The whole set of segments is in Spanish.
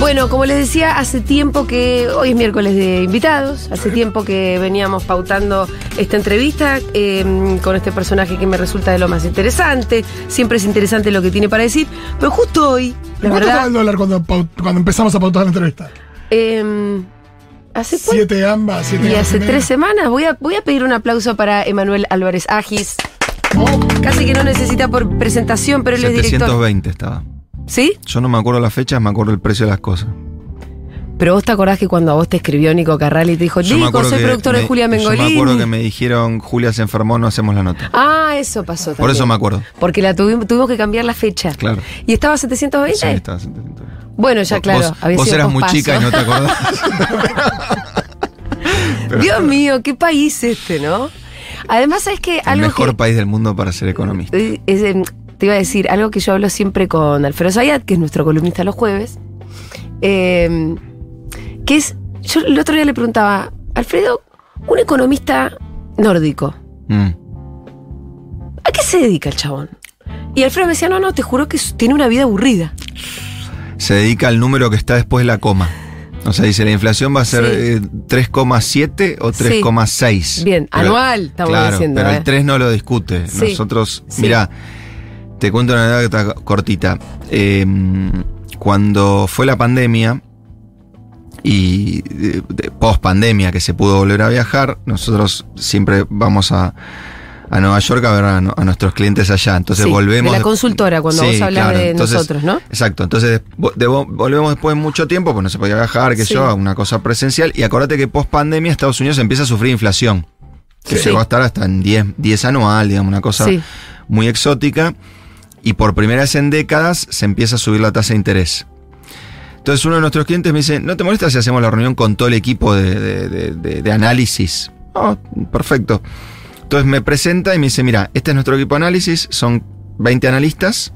Bueno, como les decía, hace tiempo que. Hoy es miércoles de invitados. Hace tiempo que veníamos pautando esta entrevista eh, con este personaje que me resulta de lo más interesante. Siempre es interesante lo que tiene para decir. Pero justo hoy, la ¿Cuánto estaba verdad. el dólar cuando, pau- cuando empezamos a pautar la entrevista? eh, hace Siete ambas, siete Y ambas hace y tres semanas. Voy a, voy a pedir un aplauso para Emanuel Álvarez Agis. Casi que no necesita por presentación, pero él es director. 720 estaba. ¿Sí? Yo no me acuerdo las fechas, me acuerdo el precio de las cosas. Pero vos te acordás que cuando a vos te escribió Nico Carral y te dijo, Yo Nico, soy productor de Julia Yo Mengolini. me acuerdo que me dijeron, Julia se enfermó, no hacemos la nota. Ah, eso pasó también. Por eso me acuerdo. Porque la tuvimos, tuvimos que cambiar la fecha. Claro. ¿Y estaba a 720? Sí, estaba 720. Bueno, ya claro. Vos, vos eras muy chica y no te acordás. Pero Dios mío, qué país este, ¿no? Además, ¿sabes que el Algo mejor que, país del mundo para ser economista. Eh, es, em, te iba a decir algo que yo hablo siempre con Alfredo Zayat, que es nuestro columnista los jueves, em, que es, yo el otro día le preguntaba, Alfredo, un economista nórdico, Mm. ¿a qué se dedica el chabón? Y Alfredo me decía, no, no, te juro que tiene una vida aburrida. Se dedica al número que está después de la coma. O sea, dice, la inflación va a ser Sí. eh, 3,7 o Sí. 3,6. Bien, Pero- anual, estamos claro, diciendo. Pero ¿eh? el 3 no lo discute. Sí. Nosotros, Sí. mira, te cuento una anécdota cortita. Eh, cuando fue la pandemia y post pandemia que se pudo volver a viajar, nosotros siempre vamos a, a Nueva York a ver a, nuestros clientes allá. Entonces Sí, volvemos. de la consultora, cuando Sí, vos hablas claro, de entonces- nosotros, ¿no? Exacto, entonces de- volvemos después de mucho tiempo, pues no se podía viajar, que Sí. yo, una cosa presencial. Y acordate que post pandemia Estados Unidos empieza a sufrir inflación, que llegó a estar hasta en 10, 10 anual, digamos, una cosa muy exótica. Y por primera vez en décadas se empieza a subir la tasa de interés. Entonces uno de nuestros clientes me dice, ¿no te molesta si hacemos la reunión con todo el equipo de, de- de- de- de análisis? Oh, perfecto. Entonces me presenta y me dice, mira, este es nuestro equipo de análisis, son 20 analistas.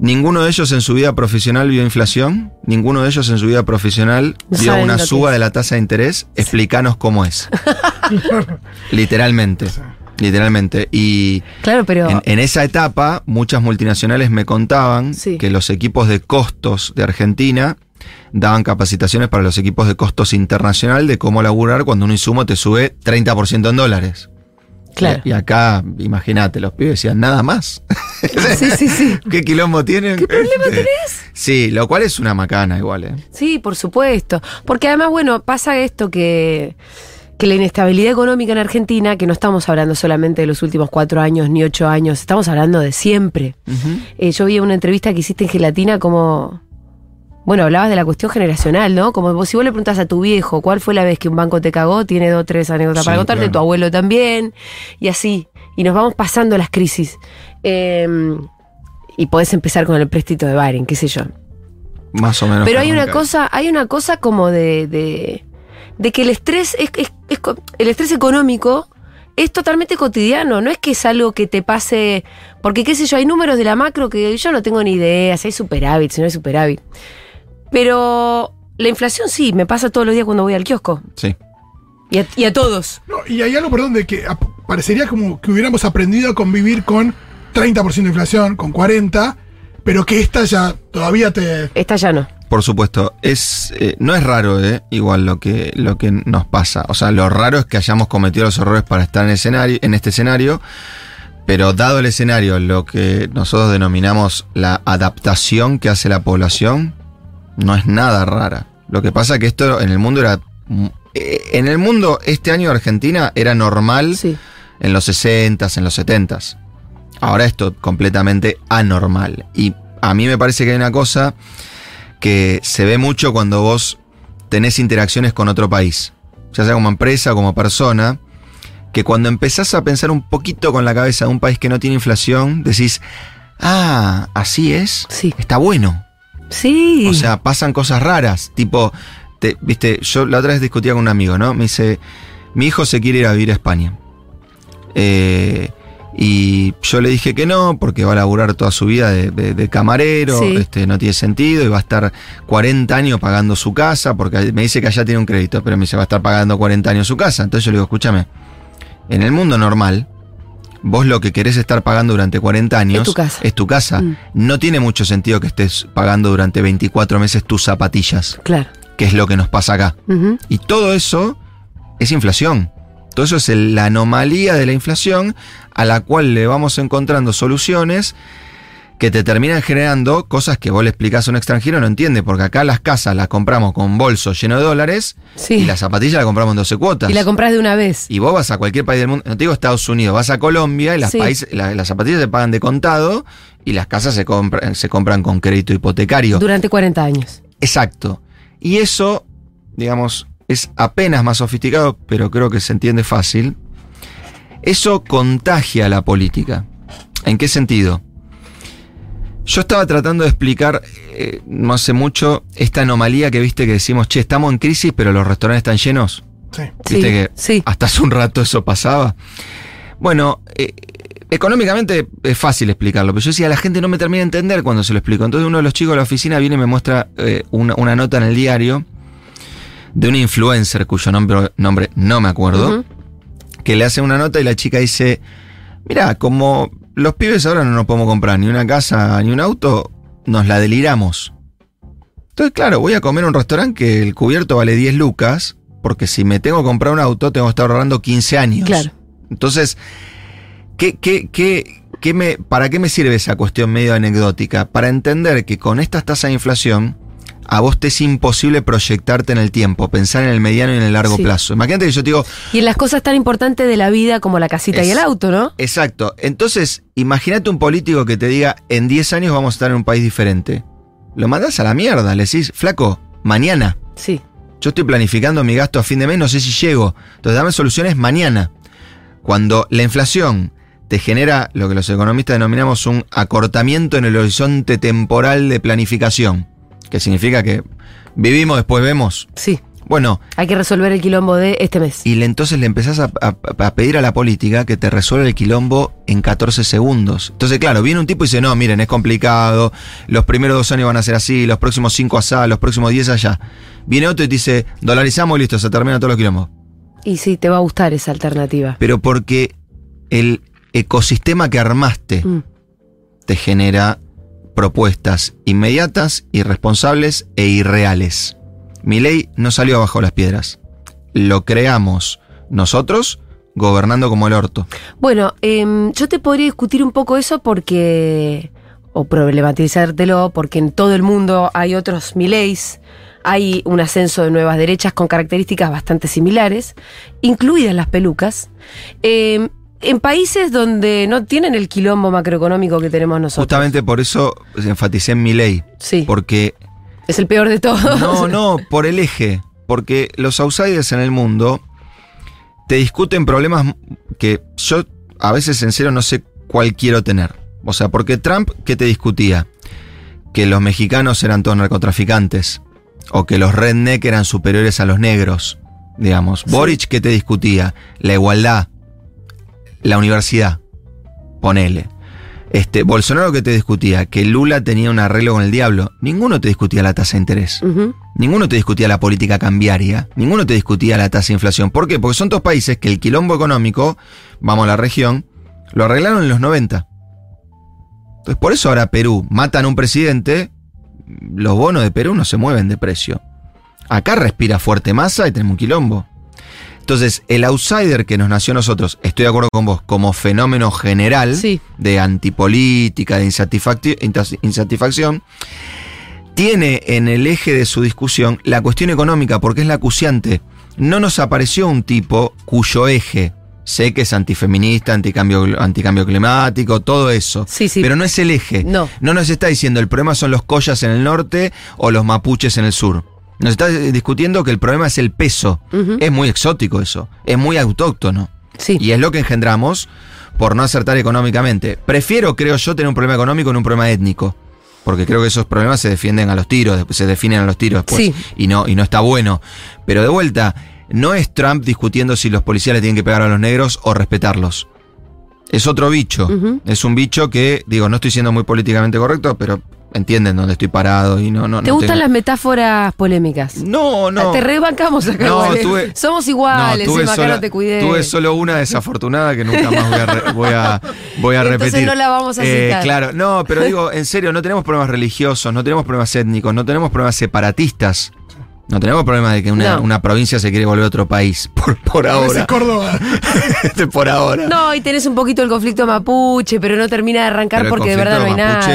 Ninguno de ellos en su vida profesional vio inflación, ninguno de ellos en su vida profesional No vio una suba de la tasa de interés. Explícanos cómo es. Literalmente. Literalmente. Y Claro, pero... en, en esa etapa, muchas multinacionales me contaban Sí. que los equipos de costos de Argentina daban capacitaciones para los equipos de costos internacional de cómo laburar cuando un insumo te sube 30% en dólares. claro. Y, y acá, imagínate, los pibes decían nada más. Sí, sí, sí. ¿Qué quilombo tienen? ¿Qué problema Este, tenés? Sí, lo cual es una macana igual, ¿eh? Sí, por supuesto. Porque además, bueno, pasa esto que, que la inestabilidad económica en Argentina, que no estamos hablando solamente de los últimos cuatro años ni ocho años, estamos hablando de siempre. Eh, yo vi una entrevista que hiciste en Gelatina como... Bueno, hablabas de la cuestión generacional, ¿no? Como vos, si vos le preguntás a tu viejo cuál fue la vez que un banco te cagó, tiene dos o tres anécdotas Sí, para contarte, claro. tu abuelo también, y así. Y nos vamos pasando las crisis. Eh, y podés empezar con el préstito de Baren, qué sé yo. Más o menos. Pero hay una cosa, hay una cosa como de, de, de que el estrés es, es- es el estrés económico es totalmente cotidiano, no es que es algo que te pase, porque qué sé yo, hay números de la macro que yo no tengo ni idea, si hay superávit, si no hay superávit. Pero la inflación sí, me pasa todos los días cuando voy al kiosco. Sí. Y a, y a todos. No, y hay algo, perdón, de que parecería como que hubiéramos aprendido a convivir con 30% de inflación, con 40%, pero que esta ya todavía te... Esta ya no. Por supuesto, es eh, no es raro, eh, igual lo que lo que nos pasa. O sea, lo raro es que hayamos cometido los errores para estar en escenario, en este escenario. Pero dado el escenario, lo que nosotros denominamos la adaptación que hace la población, no es nada rara. Lo que pasa es que esto en el mundo era mm, eh, en el mundo este año Argentina era normal Sí. en los 60s, en los 70s. Ahora esto completamente anormal. Y a mí me parece que hay una cosa que se ve mucho cuando vos tenés interacciones con otro país, ya sea como empresa o como persona, que cuando empezás a pensar un poquito con la cabeza de un país que no tiene inflación, decís, ah, así es, Sí. está bueno. Sí. O sea, pasan cosas raras. Tipo, te- viste, yo la otra vez discutía con un amigo, ¿no? Me dice, mi hijo se quiere ir a vivir a España. Eh, y yo le dije que no, porque va a laburar toda su vida de, de- de camarero, Sí. este, no tiene sentido, y va a estar 40 años pagando su casa, porque me dice que allá tiene un crédito, pero me dice va a estar pagando 40 años su casa. Entonces yo le digo, escúchame, en el mundo normal, vos lo que querés estar pagando durante 40 años Es tu casa. es tu casa. Mm. No tiene mucho sentido que estés pagando durante 24 meses tus zapatillas, Claro. que es lo que nos pasa acá. Y todo eso es inflación. Todo eso es el- la anomalía de la inflación a la cual le vamos encontrando soluciones que te terminan generando cosas que vos le explicás a un extranjero no entiende, porque acá las casas las compramos con bolsos llenos de dólares Sí. y las zapatillas las compramos en 12 cuotas. Y la compras de una vez. Y vos vas a cualquier país del mundo, no te digo Estados Unidos, vas a Colombia y las, Sí. países- la- las zapatillas se pagan de contado y las casas se, compran se compran con crédito hipotecario. Durante 40 años. Exacto. Y eso, digamos, es apenas más sofisticado, pero creo que se entiende fácil. Eso contagia a la política. ¿En qué sentido? Yo estaba tratando de explicar eh, no hace mucho esta anomalía que viste que decimos, che, estamos en crisis, pero los restaurantes están llenos. Sí. Viste Sí, que sí. hasta hace un rato eso pasaba. Bueno, eh, económicamente es fácil explicarlo, pero yo decía, la gente no me termina de entender cuando se lo explico. Entonces uno de los chicos de la oficina viene y me muestra eh, una, una nota en el diario de un influencer cuyo nombre, nombre no me acuerdo, que le hace una nota y la chica dice, mira, como los pibes ahora no nos podemos comprar ni una casa ni un auto, nos la deliramos. Entonces, claro, voy a comer a un restaurante que el cubierto vale 10 lucas, porque si me tengo que comprar un auto, tengo que estar ahorrando 15 años. Claro. Entonces, ¿qué, qué, qué, qué me, ¿para qué me sirve esa cuestión medio anecdótica? Para entender que con estas tasas de inflación, a vos te es imposible proyectarte en el tiempo, pensar en el mediano y en el largo Sí. plazo. Imagínate que yo te digo, Y en las cosas tan importantes de la vida como la casita y el auto, ¿no? Exacto. Entonces, imagínate un político que te diga, en 10 años vamos a estar en un país diferente. Lo mandás a la mierda, le decís, flaco, mañana. Sí. Yo estoy planificando mi gasto a fin de mes, no sé si llego. Entonces, dame soluciones mañana. Cuando la inflación te genera lo que los economistas denominamos un acortamiento en el horizonte temporal de planificación, que significa que vivimos, después vemos. Sí. Bueno, Hay que resolver el quilombo de este mes. y le, entonces le empezás a, a- a pedir a la política que te resuelva el quilombo en 14 segundos. Entonces, claro, viene un tipo y dice, no, miren, es complicado, los primeros dos años van a ser así, los próximos cinco allá, los próximos 10 allá. Viene otro y te dice, dolarizamos y listo, se termina todos los quilombos. Y sí, te va a gustar esa alternativa. Pero porque el ecosistema que armaste Mm. te genera propuestas inmediatas, irresponsables e irreales. Mi ley no salió bajo las piedras. Lo creamos nosotros gobernando como el orto. Bueno, em, yo te podría discutir un poco eso porque. o problematizártelo, porque en todo el mundo hay otros mileys, hay un ascenso de nuevas derechas con características bastante similares, incluidas las pelucas, em, en países donde no tienen el quilombo macroeconómico que tenemos nosotros. Justamente por eso enfaticé en mi ley. Sí, Porque, es el peor de todos. no, no, por el eje. Porque los outsiders en el mundo te discuten problemas que yo a veces en serio no sé cuál quiero tener. O sea, porque Trump, ¿qué te discutía? Que los mexicanos eran todos narcotraficantes. O que los redneck eran superiores a los negros. Digamos. Sí. Boric, ¿qué te discutía? La igualdad. La universidad. Ponele. Este, Bolsonaro, ¿qué te discutía? Que Lula tenía un arreglo con el diablo. Ninguno te discutía la tasa de interés. Ninguno te discutía la política cambiaria, ninguno te discutía la tasa de inflación. ¿Por qué? Porque son dos países que el quilombo económico, vamos a la región, lo arreglaron en los 90. Entonces, por eso ahora Perú matan a un presidente, los bonos de Perú no se mueven de precio. Acá respira fuerte masa y tenemos un quilombo. Entonces, el outsider que nos nació a nosotros, estoy de acuerdo con vos, como fenómeno general Sí. de antipolítica, de insatisfacción, tiene en el eje de su discusión la cuestión económica, porque es la acuciante. No nos apareció un tipo cuyo eje, sé que es antifeminista, anticambio, anticambio climático, todo eso, Sí, sí. pero no es el eje. No. No nos está diciendo el problema son los collas en el norte o los mapuches en el sur. Nos está discutiendo que el problema es el peso. Es muy exótico eso, es muy autóctono. Sí. Y es lo que engendramos por no acertar económicamente. Prefiero, creo yo, tener un problema económico en un problema étnico. Porque creo que esos problemas se defienden a los tiros, se definen a los tiros después. Sí. Y no, y no está bueno. Pero de vuelta, no es Trump discutiendo si los policías le tienen que pegar a los negros o respetarlos. Es otro bicho. Es un bicho que, digo, no estoy siendo muy políticamente correcto, pero entienden dónde estoy parado y no, no. ¿Te no gustan tengo- las metáforas polémicas? No, no. Te rebancamos acá. No, tuve- Somos iguales, tuve Emma, acá sola- no te cuidé. Tuve solo una desafortunada que nunca más voy a, re- voy a, voy a Entonces repetir. no la vamos a Eh, citar. claro, no, pero digo, en serio, no tenemos problemas religiosos, no tenemos problemas étnicos, no tenemos problemas separatistas. No tenemos problemas de que una, No. una provincia se quiere volver otro país, por, por A ahora. Córdoba. por ahora. No, y tenés un poquito el conflicto mapuche, pero no termina de arrancar Pero porque de verdad no hay nada.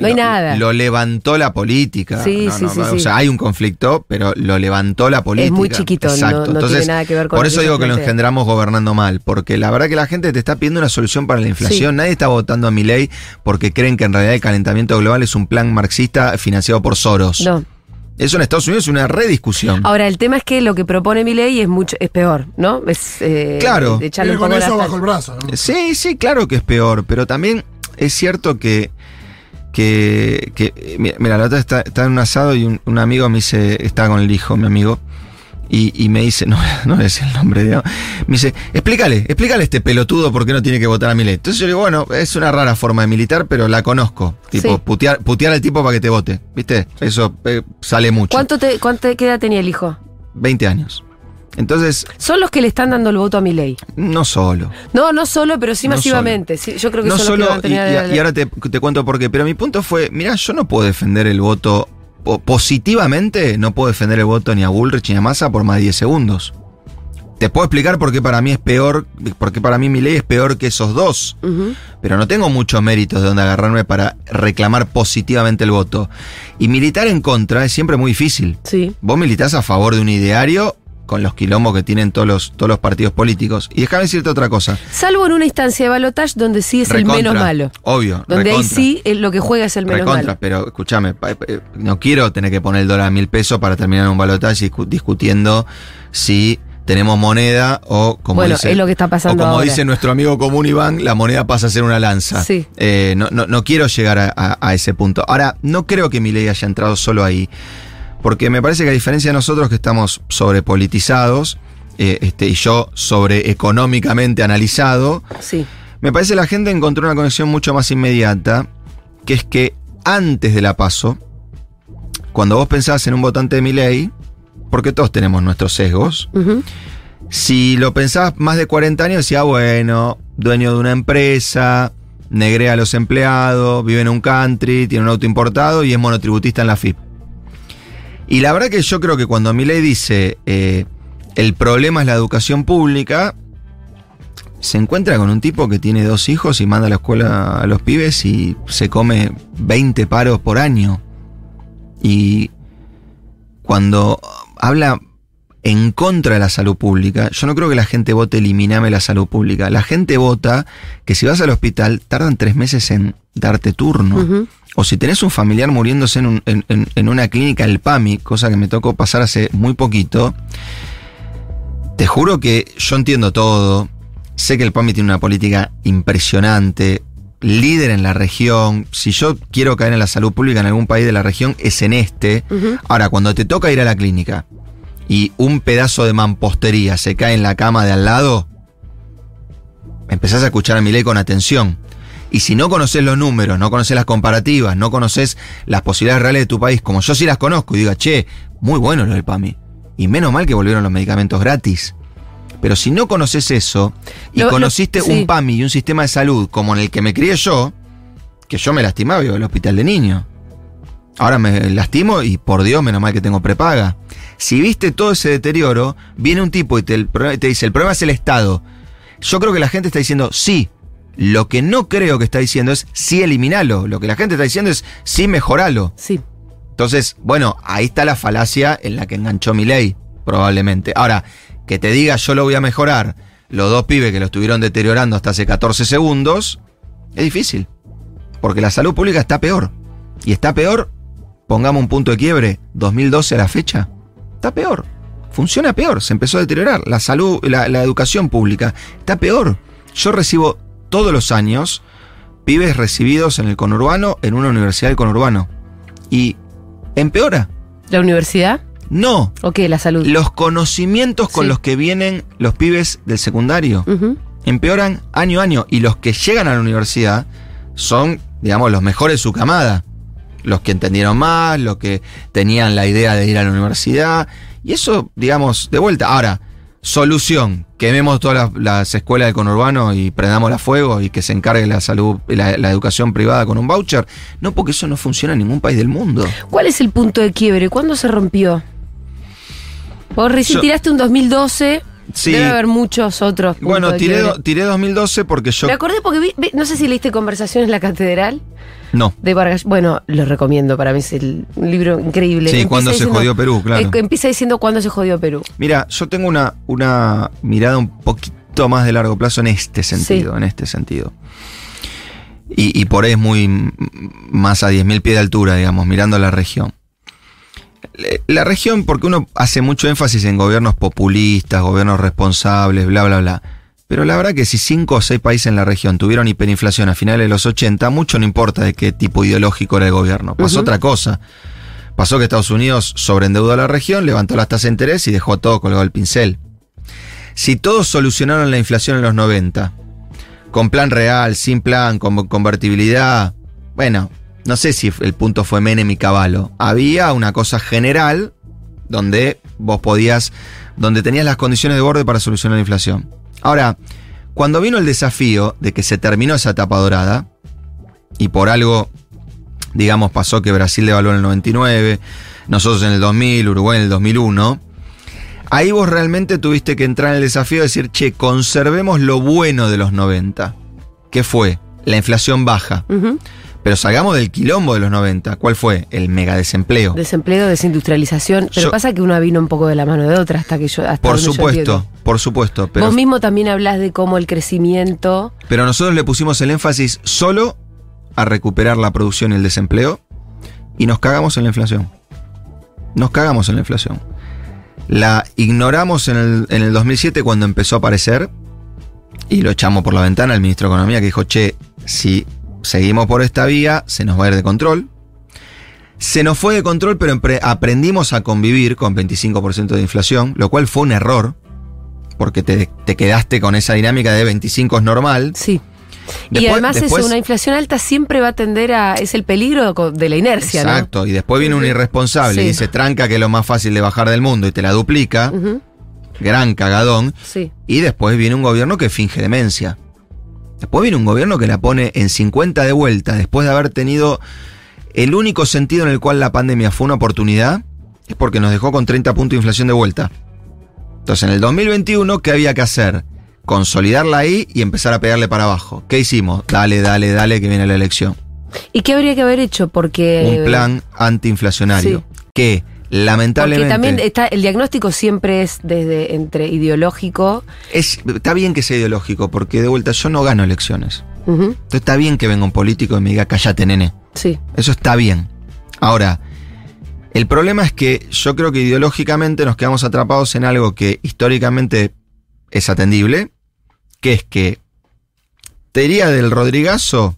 No hay lo- nada. Lo levantó la política. Sí, No, sí, no, sí, O sí. sea, hay un conflicto, pero lo levantó la política. muy chiquito, no- Exacto. no tiene Entonces, nada que ver con Por eso digo que lo engendramos gobernando mal, porque la verdad que la gente te está pidiendo una solución para la inflación. Sí. Nadie está votando a mi ley porque creen que en realidad el calentamiento global es un plan marxista financiado por Soros. No. Eso en Estados Unidos es una rediscusión. Ahora, el tema es que lo que propone mi ley es mucho, es peor, ¿no? Es eh, Claro. de echarle con poco eso bajo el brazo. ¿no? Sí, sí, claro que es peor, pero también es cierto que, que, eh, mira, la otra está, está en un asado y un, un amigo me dice, está con el hijo, mi amigo, y, y me dice, no, no es el nombre, digamos, me dice, explícale, explícale a este pelotudo por qué no tiene que votar a mi ley. Entonces yo le digo, bueno, es una rara forma de militar, pero la conozco. Tipo, Sí. putear, putear al tipo para que te vote, ¿viste? Eso eh, sale mucho. ¿Cuánto te, cuánto, ¿Qué edad tenía el hijo? 20 años. Entonces, Son los que le están dando el voto a mi ley. no solo. No, no solo, pero sí No masivamente. Sí, yo creo que no son solo, los que y, van a tener y- y ahora te, te cuento por qué, pero mi punto fue, mira, yo no puedo defender el voto, positivamente no puedo defender el voto ni a Bullrich ni a Massa por más de 10 segundos. Te puedo explicar por qué para mí es peor, por qué para mí mi ley es peor que esos dos, pero no tengo muchos méritos de donde agarrarme para reclamar positivamente el voto. Y militar en contra es siempre muy difícil. Sí. Vos militás a favor de un ideario con los quilombos que tienen todos los, todos los partidos políticos. Y déjame decirte otra cosa. Salvo en una instancia de balotage donde sí es Recontra, el menos malo. Obvio. Donde ahí sí eh, lo que juega es el menos Recontra, malo. pero escúchame, pa- no quiero tener que poner el dólar a mil pesos para terminar un balotaje discu- discutiendo si tenemos moneda o como Bueno, dice, es lo que está pasando o como ahora. dice nuestro amigo común Iván, la moneda pasa a ser una lanza. Sí. Eh, no, no- no quiero llegar a, a- a ese punto. Ahora, no creo que mi ley haya entrado solo ahí, porque me parece que a diferencia de nosotros que estamos sobrepolitizados, eh, este, y yo sobre económicamente analizado, Sí. me parece que la gente encontró una conexión mucho más inmediata, que es que antes de la paso, cuando vos pensabas en un votante de mi ley, porque todos tenemos nuestros sesgos, si lo pensabas más de 40 años, decía, bueno, dueño de una empresa, negrea a los empleados, vive en un country, tiene un auto importado y es monotributista en la FIP. Y la verdad que yo creo que cuando mi ley dice eh, el problema es la educación pública, se encuentra con un tipo que tiene dos hijos y manda a la escuela a los pibes y se come 20 paros por año. Y cuando habla en contra de la salud pública, yo no creo que la gente vote eliminame la salud pública. La gente vota que si vas al hospital tardan tres meses en darte turno. O si tenés un familiar muriéndose en, un- en- en- en una clínica, el PAMI, cosa que me tocó pasar hace muy poquito, te juro que yo entiendo todo. Sé que el PAMI tiene una política impresionante, líder en la región. Si yo quiero caer en la salud pública en algún país de la región, es en este. Ahora, cuando te toca ir a la clínica y un pedazo de mampostería se cae en la cama de al lado, empezás a escuchar a mi ley con atención. Y si no conoces los números, no conoces las comparativas, no conoces las posibilidades reales de tu país, como yo sí las conozco, y diga, che, muy bueno lo del PAMI. Y menos mal que volvieron los medicamentos gratis. Pero si no conoces eso y Lo- lo- conociste sí. un PAMI y un sistema de salud como en el que me crié yo, que yo me lastimaba iba al hospital de niño. Ahora me lastimo y por Dios, menos mal que tengo prepaga. Si viste todo ese deterioro, viene un tipo y te, dice, el problema es el Estado. Yo creo que la gente está diciendo sí. Lo que no creo que está diciendo es sí eliminalo. Lo que la gente está diciendo es sí mejoralo. Sí. Entonces, bueno, ahí está la falacia en la que enganchó mi ley, probablemente. Ahora, que te diga yo lo voy a mejorar, los dos pibes que lo estuvieron deteriorando hasta hace 14 segundos, es difícil. Porque la salud pública está peor. Y está peor, pongamos un punto de quiebre, 2012 a la fecha, está peor. Funciona peor, se empezó a deteriorar. La salud, la, la educación pública está peor. Yo recibo todos los años pibes recibidos en el conurbano en una universidad del conurbano. Y empeora. ¿La universidad? No. ¿O qué? La salud. Los conocimientos con Sí. los que vienen los pibes del secundario empeoran año a año. Y los que llegan a la universidad son, digamos, los mejores de su camada. Los que entendieron más, los que tenían la idea de ir a la universidad. Y eso, digamos, de vuelta. Ahora, solución, quememos todas las, las escuelas del conurbano y prendamos a fuego y que se encargue la salud, la, la educación privada con un voucher. No, porque eso no funciona en ningún país del mundo. ¿Cuál es el punto de quiebre? ¿Cuándo se rompió? Vos recién Yo- tiraste un 2012. Sí. Debe haber muchos otros. puntos Bueno, tiré, do- tiré 2012 porque yo... Me acordé porque vi, vi- no sé si leíste Conversaciones en la Catedral No. de Vargas. Bueno, lo recomiendo, para mí es el- un libro increíble. Sí, Empieza cuando se diciendo- jodió Perú, claro. eh, empieza diciendo cuándo se jodió Perú. Mira, yo tengo una, una mirada un poquito más de largo plazo en este sentido, Sí. en este sentido. Y, y por ahí es muy más a 10.000 pies de altura, digamos, mirando la región. La región, porque uno hace mucho énfasis en gobiernos populistas, gobiernos responsables, bla, bla, bla. Pero la verdad que si cinco o seis países en la región tuvieron hiperinflación a finales de los 80, mucho no importa de qué tipo ideológico era el gobierno. Pasó otra cosa. Pasó que Estados Unidos sobreendeudó a la región, levantó las tasas de interés y dejó todo colgado al pincel. Si todos solucionaron la inflación en los 90, con plan real, sin plan, con convertibilidad, bueno, no sé si el punto fue Menem y Caballo. Había una cosa general donde vos podías, donde tenías las condiciones de borde para solucionar la inflación. Ahora, cuando vino el desafío de que se terminó esa etapa dorada, y por algo, digamos, pasó que Brasil devaluó en el 99, nosotros en el 2000, Uruguay en el 2001, ahí vos realmente tuviste que entrar en el desafío de decir, che, conservemos lo bueno de los 90. ¿Qué fue? La inflación baja. Pero salgamos del quilombo de los 90. ¿Cuál fue? El mega desempleo. Desempleo, desindustrialización. Pero Yo- pasa que una vino un poco de la mano de otra hasta que yo. Hasta Por yo supuesto, por supuesto. Pero, Vos mismo también hablas de cómo el crecimiento. pero nosotros le pusimos el énfasis solo a recuperar la producción y el desempleo y nos cagamos en la inflación. Nos cagamos en la inflación. La ignoramos en el, en el 2007 cuando empezó a aparecer y lo echamos por la ventana al ministro de Economía que dijo, che, si seguimos por esta vía, se nos va a ir de control. Se nos fue de control, pero aprendimos a convivir con 25% de inflación, lo cual fue un error, porque te, te quedaste con esa dinámica de 25 es normal. Sí. y además después- eso, una inflación alta siempre va a tender a. Es el peligro de la inercia, Exacto, y después viene un irresponsable y dice tranca que es lo más fácil de bajar del mundo y te la duplica, gran cagadón, Sí. y después viene un gobierno que finge demencia. Después viene un gobierno que la pone en 50 de vuelta, después de haber tenido el único sentido en el cual la pandemia fue una oportunidad, es porque nos dejó con 30 puntos de inflación de vuelta. Entonces en el 2021, ¿qué había que hacer? Consolidarla ahí y empezar a pegarle para abajo. ¿Qué hicimos? Dale, dale, dale, que viene la elección. ¿Y qué habría que haber hecho? Porque. un plan antiinflacionario. Que Porque lamentablemente. también está, el diagnóstico siempre es desde entre ideológico. es, está bien que sea ideológico, porque de vuelta yo no gano elecciones. Entonces está bien que venga un político y me diga, cállate, nene. Sí. Eso está bien. Ahora, el problema es que yo creo que ideológicamente nos quedamos atrapados en algo que históricamente es atendible, que es que te diría del Rodrigazo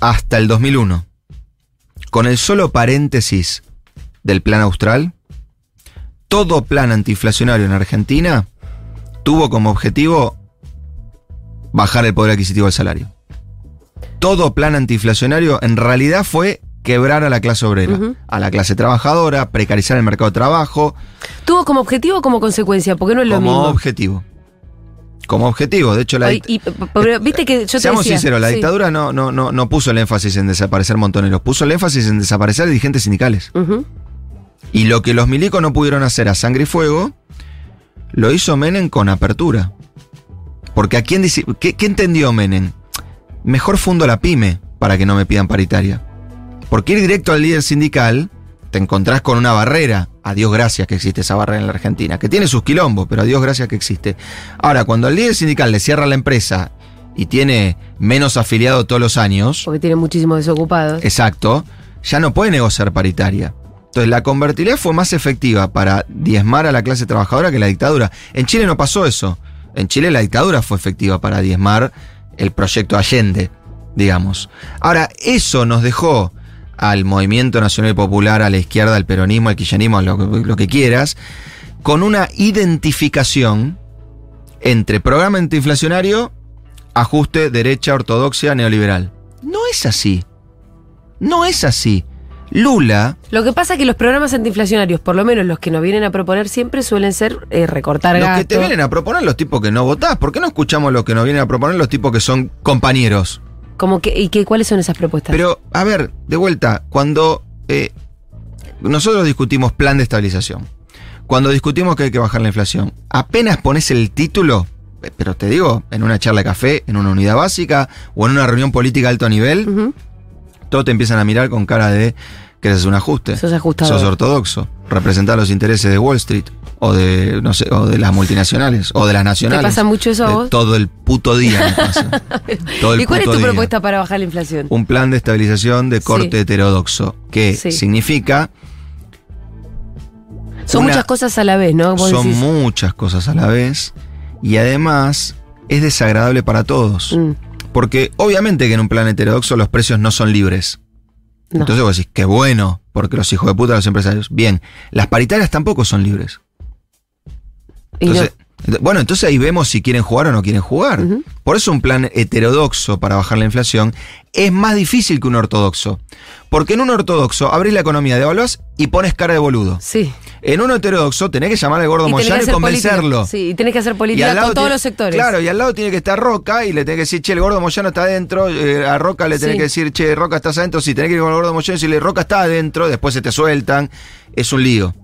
hasta el 2001, con el solo paréntesis del plan austral, todo plan antiinflacionario en Argentina tuvo como objetivo bajar el poder adquisitivo del salario todo plan antiinflacionario en realidad fue quebrar a la clase obrera, a la clase trabajadora, precarizar el mercado de trabajo, ¿Tuvo como objetivo o como consecuencia? Porque no es lo como mismo. objetivo. Como objetivo, de hecho la Oye, dict- y- pero viste que yo te Seamos decía, sinceros, la sí. dictadura no, no, no, no puso el énfasis en desaparecer montoneros, puso el énfasis en desaparecer dirigentes sindicales. Ujú. Y lo que los milicos no pudieron hacer a sangre y fuego, lo hizo Menem con apertura. Porque a quién dice, ¿qué, qué entendió Menem? Mejor fundo la pyme para que no me pidan paritaria. Porque ir directo al líder sindical, te encontrás con una barrera. A Dios gracias que existe esa barrera en la Argentina, que tiene sus quilombos, pero a Dios gracias que existe. Ahora, cuando al líder sindical le cierra la empresa y tiene menos afiliados todos los años, Porque tiene muchísimos desocupados. Exacto, ya no puede negociar paritaria. Entonces la convertibilidad fue más efectiva para diezmar a la clase trabajadora que la dictadura. En Chile no pasó eso. En Chile la dictadura fue efectiva para diezmar el proyecto Allende, digamos. Ahora, eso nos dejó al movimiento nacional y popular, a la izquierda, al peronismo, al kirchnerismo, lo, lo que quieras, con una identificación entre programa antiinflacionario, ajuste, derecha, ortodoxia, neoliberal. No es así. No es así. Lula, Lo que pasa es que los programas antiinflacionarios, por lo menos los que nos vienen a proponer siempre, suelen ser eh, recortar los que te vienen a proponer los tipos que no votás, ¿por qué no escuchamos los que nos vienen a proponer los tipos que son compañeros? Como que, ¿Y cuáles son esas propuestas? Pero, a ver, de vuelta, cuando eh, nosotros discutimos plan de estabilización, cuando discutimos que hay que bajar la inflación, apenas pones el título, eh, pero te digo, en una charla de café, en una unidad básica o en una reunión política de alto nivel. Todos te empiezan a mirar con cara de que haces un ajuste. Sos ajustador. Sos ortodoxo. Representar los intereses de Wall Street. O de, no sé, o de las multinacionales. O de las nacionales. pasa mucho eso a vos? Todo el puto día me pasa. Todo el ¿Y cuál es tu día. propuesta para bajar la inflación? Un plan de estabilización de corte Sí. heterodoxo. Que Sí. significa. Son una- muchas cosas a la vez, ¿no? Vos Son decís, muchas cosas a la vez. Y además es desagradable para todos. mm, Porque obviamente que en un plan heterodoxo los precios no son libres. no. Entonces vos decís, qué bueno, porque los hijos de puta los empresarios. Bien, las paritarias tampoco son libres. No. Bueno, entonces ahí vemos si quieren jugar o no quieren jugar. Por eso un plan heterodoxo para bajar la inflación es más difícil que un ortodoxo. Porque en un ortodoxo abrís la economía, devaluás y pones cara de boludo. Sí. En un heterodoxo tenés que llamar al gordo Y Moyano y convencerlo. política. Sí, y tenés que hacer política con todos tiene- los sectores. Claro, y al lado tiene que estar Roca y le tenés que decir, che, el gordo Moyano está adentro. eh, a Roca le tenés Sí. que decir, che, Roca, estás adentro. Si tenés que ir con el gordo Moyano y decirle, Roca está adentro, después se te sueltan. Es un lío.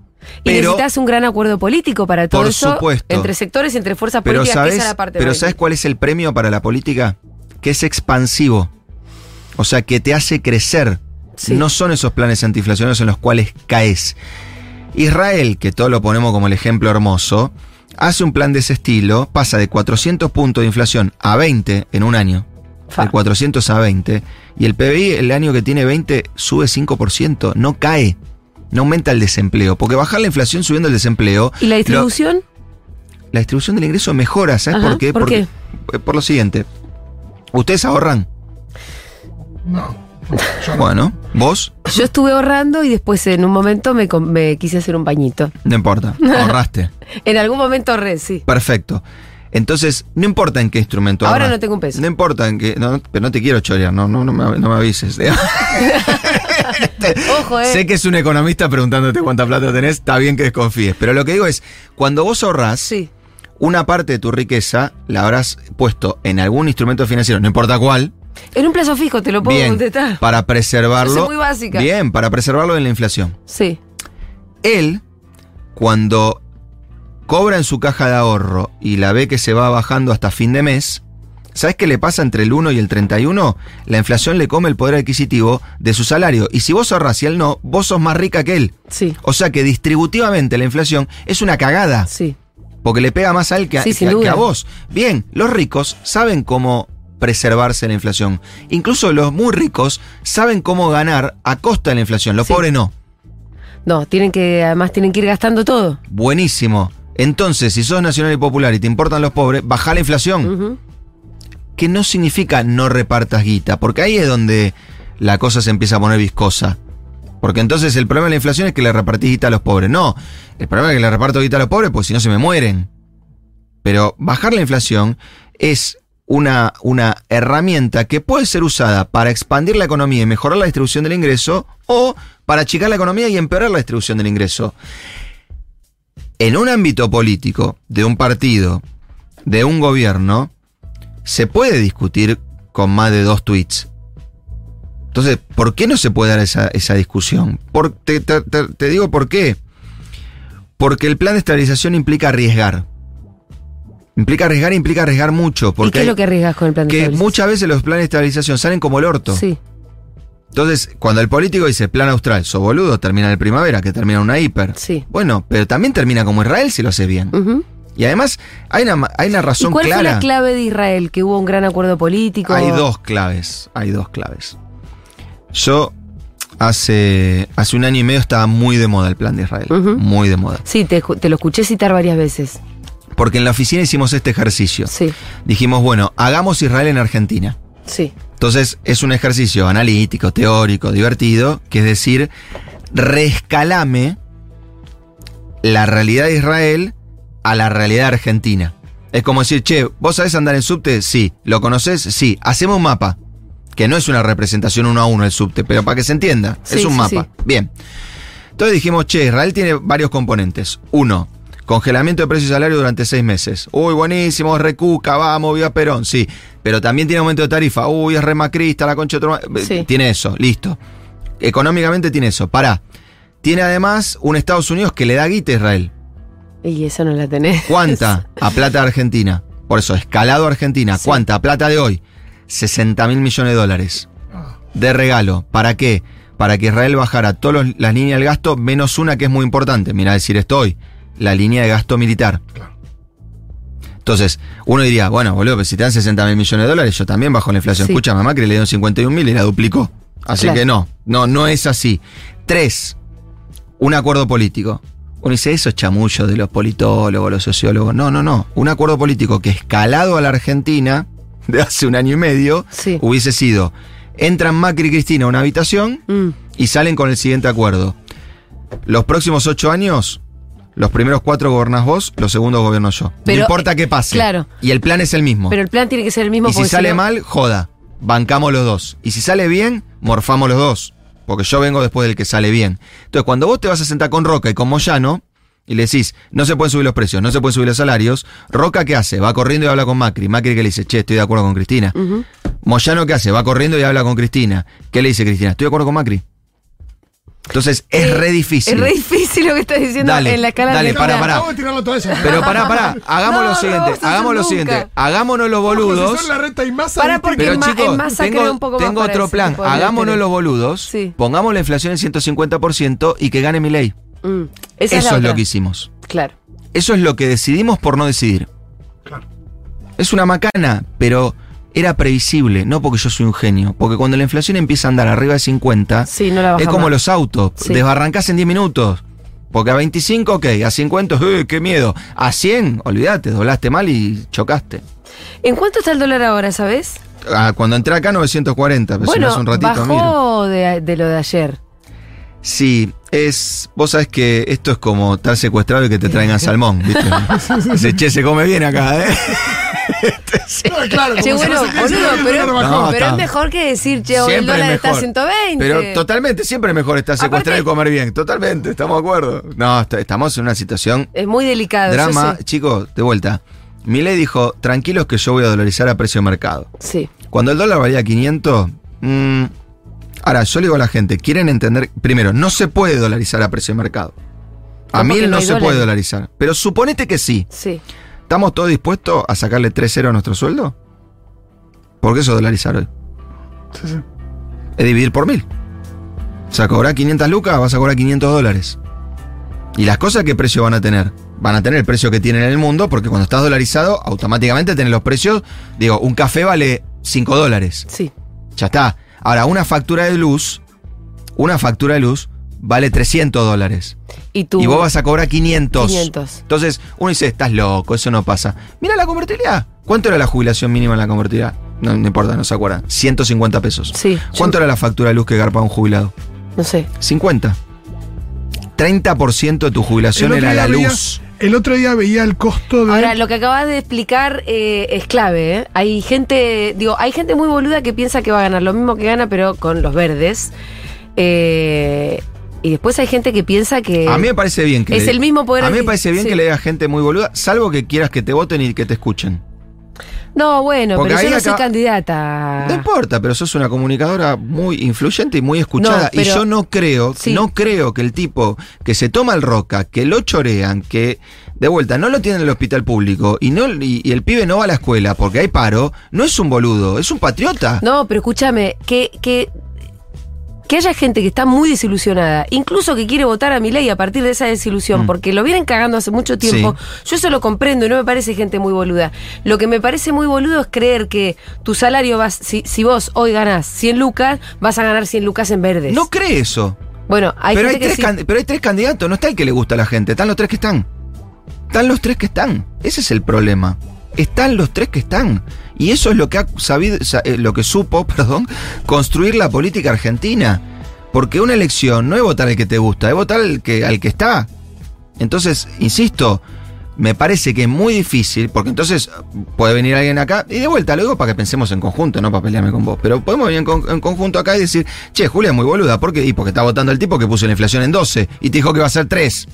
Y necesitas un gran acuerdo político para todo Por eso. supuesto. Entre sectores y entre fuerzas pero políticas, que ¿sabes, esa es la parte pero ¿sabes cuál es el premio para la política? Que es expansivo. O sea, que te hace crecer. Sí. No son esos planes antiinflacionarios en los cuales caes. Israel, que todo lo ponemos como el ejemplo hermoso, hace un plan de ese estilo, pasa de 400 puntos de inflación a 20 en un año. Fa. De 400 a 20. Y el PBI el año que tiene 20 sube 5%. No cae. No aumenta el desempleo. Porque bajar la inflación subiendo el desempleo. ¿Y la lo- distribución? la distribución del ingreso mejora. ¿Sabes Ajá, por qué? ¿por Porque- eh, Por lo siguiente. Ustedes ahorran. No. Yo no. Bueno, vos, Yo estuve ahorrando y después en un momento me, me quise hacer un pañito. no importa. Ahorraste. En algún momento ahorré, sí. Perfecto. Entonces, no importa en qué instrumento Ahora ahorras. no tengo un peso. No importa en qué. No, pero no te quiero chorear, no, no, no, me, no me avises. Ojo, eh. Sé que es un economista preguntándote cuánta plata tenés, está bien que desconfíes. Pero lo que digo es, cuando vos ahorrás, Sí. una parte de tu riqueza la habrás puesto en algún instrumento financiero, no importa cuál, En un plazo fijo, te lo puedo bien, contestar. para preservarlo. Soy muy básica. Bien, para preservarlo de la inflación. Sí. Él, cuando cobra en su caja de ahorro y la ve que se va bajando hasta fin de mes, ¿sabes qué le pasa entre el 1 y el 31? La inflación le come el poder adquisitivo de su salario. Y si vos ahorras y él no, vos sos más rica que él. Sí. O sea que distributivamente la inflación es una cagada. Sí. Porque le pega más a él que a, Sí, sin que a- duda. que a vos. Bien, los ricos saben cómo preservarse la inflación. Incluso los muy ricos saben cómo ganar a costa de la inflación. Los Sí. pobres no. No, tienen que, además tienen que ir gastando todo. Buenísimo. Entonces, si sos nacional y popular y te importan los pobres, baja la inflación. Que no significa no repartas guita, porque ahí es donde la cosa se empieza a poner viscosa. Porque entonces el problema de la inflación es que le repartís guita a los pobres. No, el problema es que le reparto guita a los pobres, pues si no se me mueren. Pero bajar la inflación es una, una herramienta que puede ser usada para expandir la economía y mejorar la distribución del ingreso o para achicar la economía y empeorar la distribución del ingreso. En un ámbito político, de un partido, de un gobierno, se puede discutir con más de dos tweets. Entonces, ¿por qué no se puede dar esa, esa discusión? Por- te, te- digo por qué. Porque el plan de estabilización implica arriesgar. Implica arriesgar, implica arriesgar mucho. ¿Y qué es lo que arriesgas con el plan de que estabilización? muchas veces los planes de estabilización salen como el orto. Sí. Entonces, cuando el político dice plan austral, sos boludo, termina en primavera, que termina una hiper. Sí. Bueno, pero también termina como Israel si lo hace bien. Y además, hay una, hay una ¿Y razón cuál fue clara. la clave de Israel? Que hubo un gran acuerdo político. Hay dos claves, hay dos claves. Yo hace, hace un año y medio estaba muy de moda el plan de Israel, muy de moda. Sí, te, te lo escuché citar varias veces. Porque en la oficina hicimos este ejercicio. Sí, Dijimos, bueno, hagamos Israel en Argentina. sí. Entonces es un ejercicio analítico, teórico, divertido, que es decir, rescalame la realidad de Israel a la realidad argentina. Es como decir, che, ¿vos sabés andar en subte? Sí. ¿Lo conoces? Sí. Hacemos un mapa. que no es una representación uno a uno el subte, pero para que se entienda, Sí, es un sí, mapa. sí. Bien. Entonces dijimos, che, Israel tiene varios componentes. Uno, congelamiento de precios y salario durante seis meses. Uy, buenísimo, recuca, vamos, viva Perón, sí. Pero también tiene aumento de tarifa. Uy, es remacrista, la concha de Sí. Tiene eso, listo. Económicamente tiene eso. Pará. Tiene además un Estados Unidos que le da guita a Israel. Y esa no la tenés. ¿Cuánta? A plata de Argentina. Por eso, escalado a Argentina. Sí. ¿Cuánta? A plata de hoy. 60 mil millones de dólares. De regalo. ¿Para qué? Para que Israel bajara todas las líneas del gasto, menos una que es muy importante. Mira, decir esto hoy. La línea de gasto militar. claro. Entonces, uno diría, bueno, boludo, pero si te dan 60 mil millones de dólares, yo también bajo la inflación. Sí. Escucha, mamá, que le dieron 51 mil y la duplicó. Así Claro. que no, no, no es así. Tres, un acuerdo político. Uno dice, eso es chamullo de los politólogos, los sociólogos. No, no, no. Un acuerdo político que escalado a la Argentina de hace un año y medio Sí. hubiese sido, entran Macri y Cristina a una habitación Mm, y salen con el siguiente acuerdo. Los próximos ocho años, los primeros cuatro gobernás vos, los segundos gobierno yo. Pero, no importa eh, qué pase. claro. Y el plan es el mismo. Pero el plan tiene que ser el mismo y si sale mal, joda. Bancamos los dos. Y si sale bien, morfamos los dos. Porque yo vengo después del que sale bien. Entonces, cuando vos te vas a sentar con Roca y con Moyano, y le decís, no se pueden subir los precios, no se pueden subir los salarios, Roca, ¿qué hace? Va corriendo y habla con Macri. Macri que le dice, che, estoy de acuerdo con Cristina. Moyano, ¿qué hace? Va corriendo y habla con Cristina. ¿Qué le dice Cristina? Estoy de acuerdo con Macri. Entonces, es Eh, re difícil. Es re difícil lo que estás diciendo Dale, en la escala dale, argentina. pará, pará. Vamos a tirarlo todo eso. Pero pará, pará, hagamos No, lo no siguiente, hacer hagamos lo nunca. siguiente, hagámonos los boludos. Son la reta y masa. Porque Pero chicos, en masa tengo, un poco otro plan. de Hagámonos los boludos. Sí. Pongamos la inflación en 150% y que gane mi ley. Mm, esa Eso es, lo que hicimos. Claro. Eso es lo que decidimos por no decidir. Claro. Es una macana, pero era previsible, no porque yo soy un genio. Porque cuando la inflación empieza a andar arriba de 50, Sí, no la es como más. los autos. Sí. Desbarrancás en 10 minutos. Porque a 25, ok. A 50, ¡eh, qué miedo! A 100, olvídate, doblaste mal y chocaste. ¿En cuánto está el dólar ahora, sabes? Ah, cuando entré acá, 940. Pero si no bueno, hace un ratito, bajó de, de lo de ayer. Sí, es. Vos sabés que esto es como estar secuestrado y que te traigan salmón, ¿viste? Dice, che, se come bien acá, ¿eh? No, claro, Che, bueno, boludo, pero, dólar bajó. No, pero está. es mejor que decir, che, hoy el dólar es está a mejor. 120. Pero totalmente, siempre es mejor estar secuestrado Aparte- y comer bien. Totalmente, estamos de acuerdo. No, est- estamos en una situación Es muy delicado. drama. Chicos, de vuelta. Milei dijo, tranquilos que yo voy a dolarizar a precio de mercado. Sí. Cuando el dólar valía 500, mm, ahora yo le digo a la gente, quieren entender, primero, no se puede dolarizar a precio de mercado. A porque mil no se puede dolarizar. Pero suponete que sí. Sí. ¿Estamos todos dispuestos a sacarle 3-0 a nuestro sueldo? ¿Por qué eso dolarizar hoy? Sí, sí. Es dividir por mil. O sea, cobrar 500 lucas, vas a cobrar 500 dólares. ¿Y las cosas qué precio van a tener? Van a tener el precio que tienen en el mundo, porque cuando estás dolarizado, automáticamente tenés los precios. Digo, un café vale 5 dólares. Sí. Ya está. Ahora, una factura de luz, una factura de luz vale 300 dólares. Y tú. Y vos vas a cobrar 500. 500. Entonces, uno dice, estás loco, eso no pasa. Mira la convertibilidad. ¿Cuánto era la jubilación mínima en la convertibilidad? No, no importa, no se acuerdan. 150 pesos. Sí. ¿Cuánto era la factura de luz que garpa un jubilado? No sé. 50. 30% de tu jubilación era la día luz. El otro día veía el costo de. Ahora, lo que acabas de explicar eh, es clave. ¿eh? Hay gente, digo, hay gente muy boluda que piensa que va a ganar lo mismo que gana, pero con los verdes. Eh, y después hay gente que piensa que. A mí me parece bien que Es le- el mismo poder A mí me parece bien sí. que le diga gente muy boluda, salvo que quieras que te voten y que te escuchen. No, bueno, Porque pero yo no soy candidata. No importa, pero sos una comunicadora muy influyente y muy escuchada. No, y yo no creo, Sí. no creo que el tipo que se toma el roca, que lo chorean, que de vuelta no lo tiene en el hospital público y no y, y el pibe no va a la escuela porque hay paro, no es un boludo, es un patriota. No, pero escúchame, que, que, que haya gente que está muy desilusionada, incluso que quiere votar a mi ley a partir de esa desilusión, Mm. porque lo vienen cagando hace mucho tiempo. Yo eso lo comprendo y no me parece gente muy boluda. Lo que me parece muy boludo es creer que tu salario vas, si, si vos hoy ganás 100 lucas, vas a ganar 100 lucas en verdes. No cree eso. Bueno, hay pero, hay que tres sí. pero hay tres candidatos, no está el que le gusta a la gente, están los tres que están. Están los tres que están. Ese es el problema. Están los tres que están. Y eso es lo que ha sabido, sa- eh, lo que supo, perdón, construir la política argentina. Porque una elección no es votar al que te gusta, es votar al que, al que está. Entonces, insisto, me parece que es muy difícil, porque entonces puede venir alguien acá, y de vuelta lo digo para que pensemos en conjunto, no para pelearme con vos, pero podemos venir en, en conjunto acá y decir, che, Julia es muy boluda, ¿por qué? Y porque está votando el tipo que puso la inflación en 12 y te dijo que va a ser 3.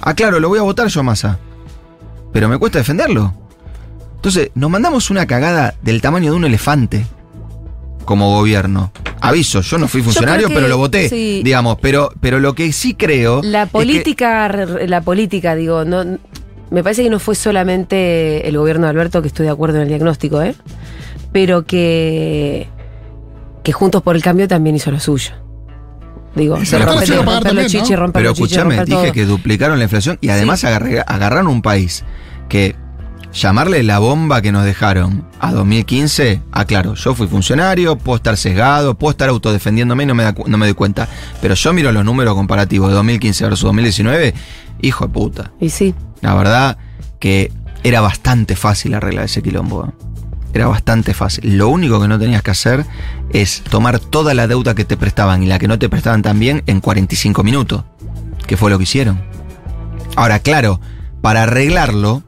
Ah, claro, lo voy a votar yo Massa. Pero me cuesta defenderlo. Entonces, nos mandamos una cagada del tamaño de un elefante como gobierno. Aviso, yo no fui funcionario, que pero lo voté, sí. digamos. Pero, pero lo que sí creo. La es que- política, la política, digo, no, me parece que no fue solamente el gobierno de Alberto, que estoy de acuerdo en el diagnóstico, ¿eh? pero que, que Juntos por el Cambio también hizo lo suyo. Digo, se haciendo romper pagar los también, chichis, ¿no? romper Pero escúchame, romper dije todo. que duplicaron la inflación y además agarré- agarraron un país que llamarle la bomba que nos dejaron a 2015, aclaro, yo fui funcionario, puedo estar sesgado, puedo estar autodefendiéndome y no me, da no me doy cuenta. Pero yo miro los números comparativos de 2015 versus 2019, hijo de puta. Y sí, La verdad que era bastante fácil arreglar ese quilombo. Era bastante fácil. Lo único que no tenías que hacer es tomar toda la deuda que te prestaban y la que no te prestaban también en 45 minutos. Que fue lo que hicieron. Ahora, claro, para arreglarlo,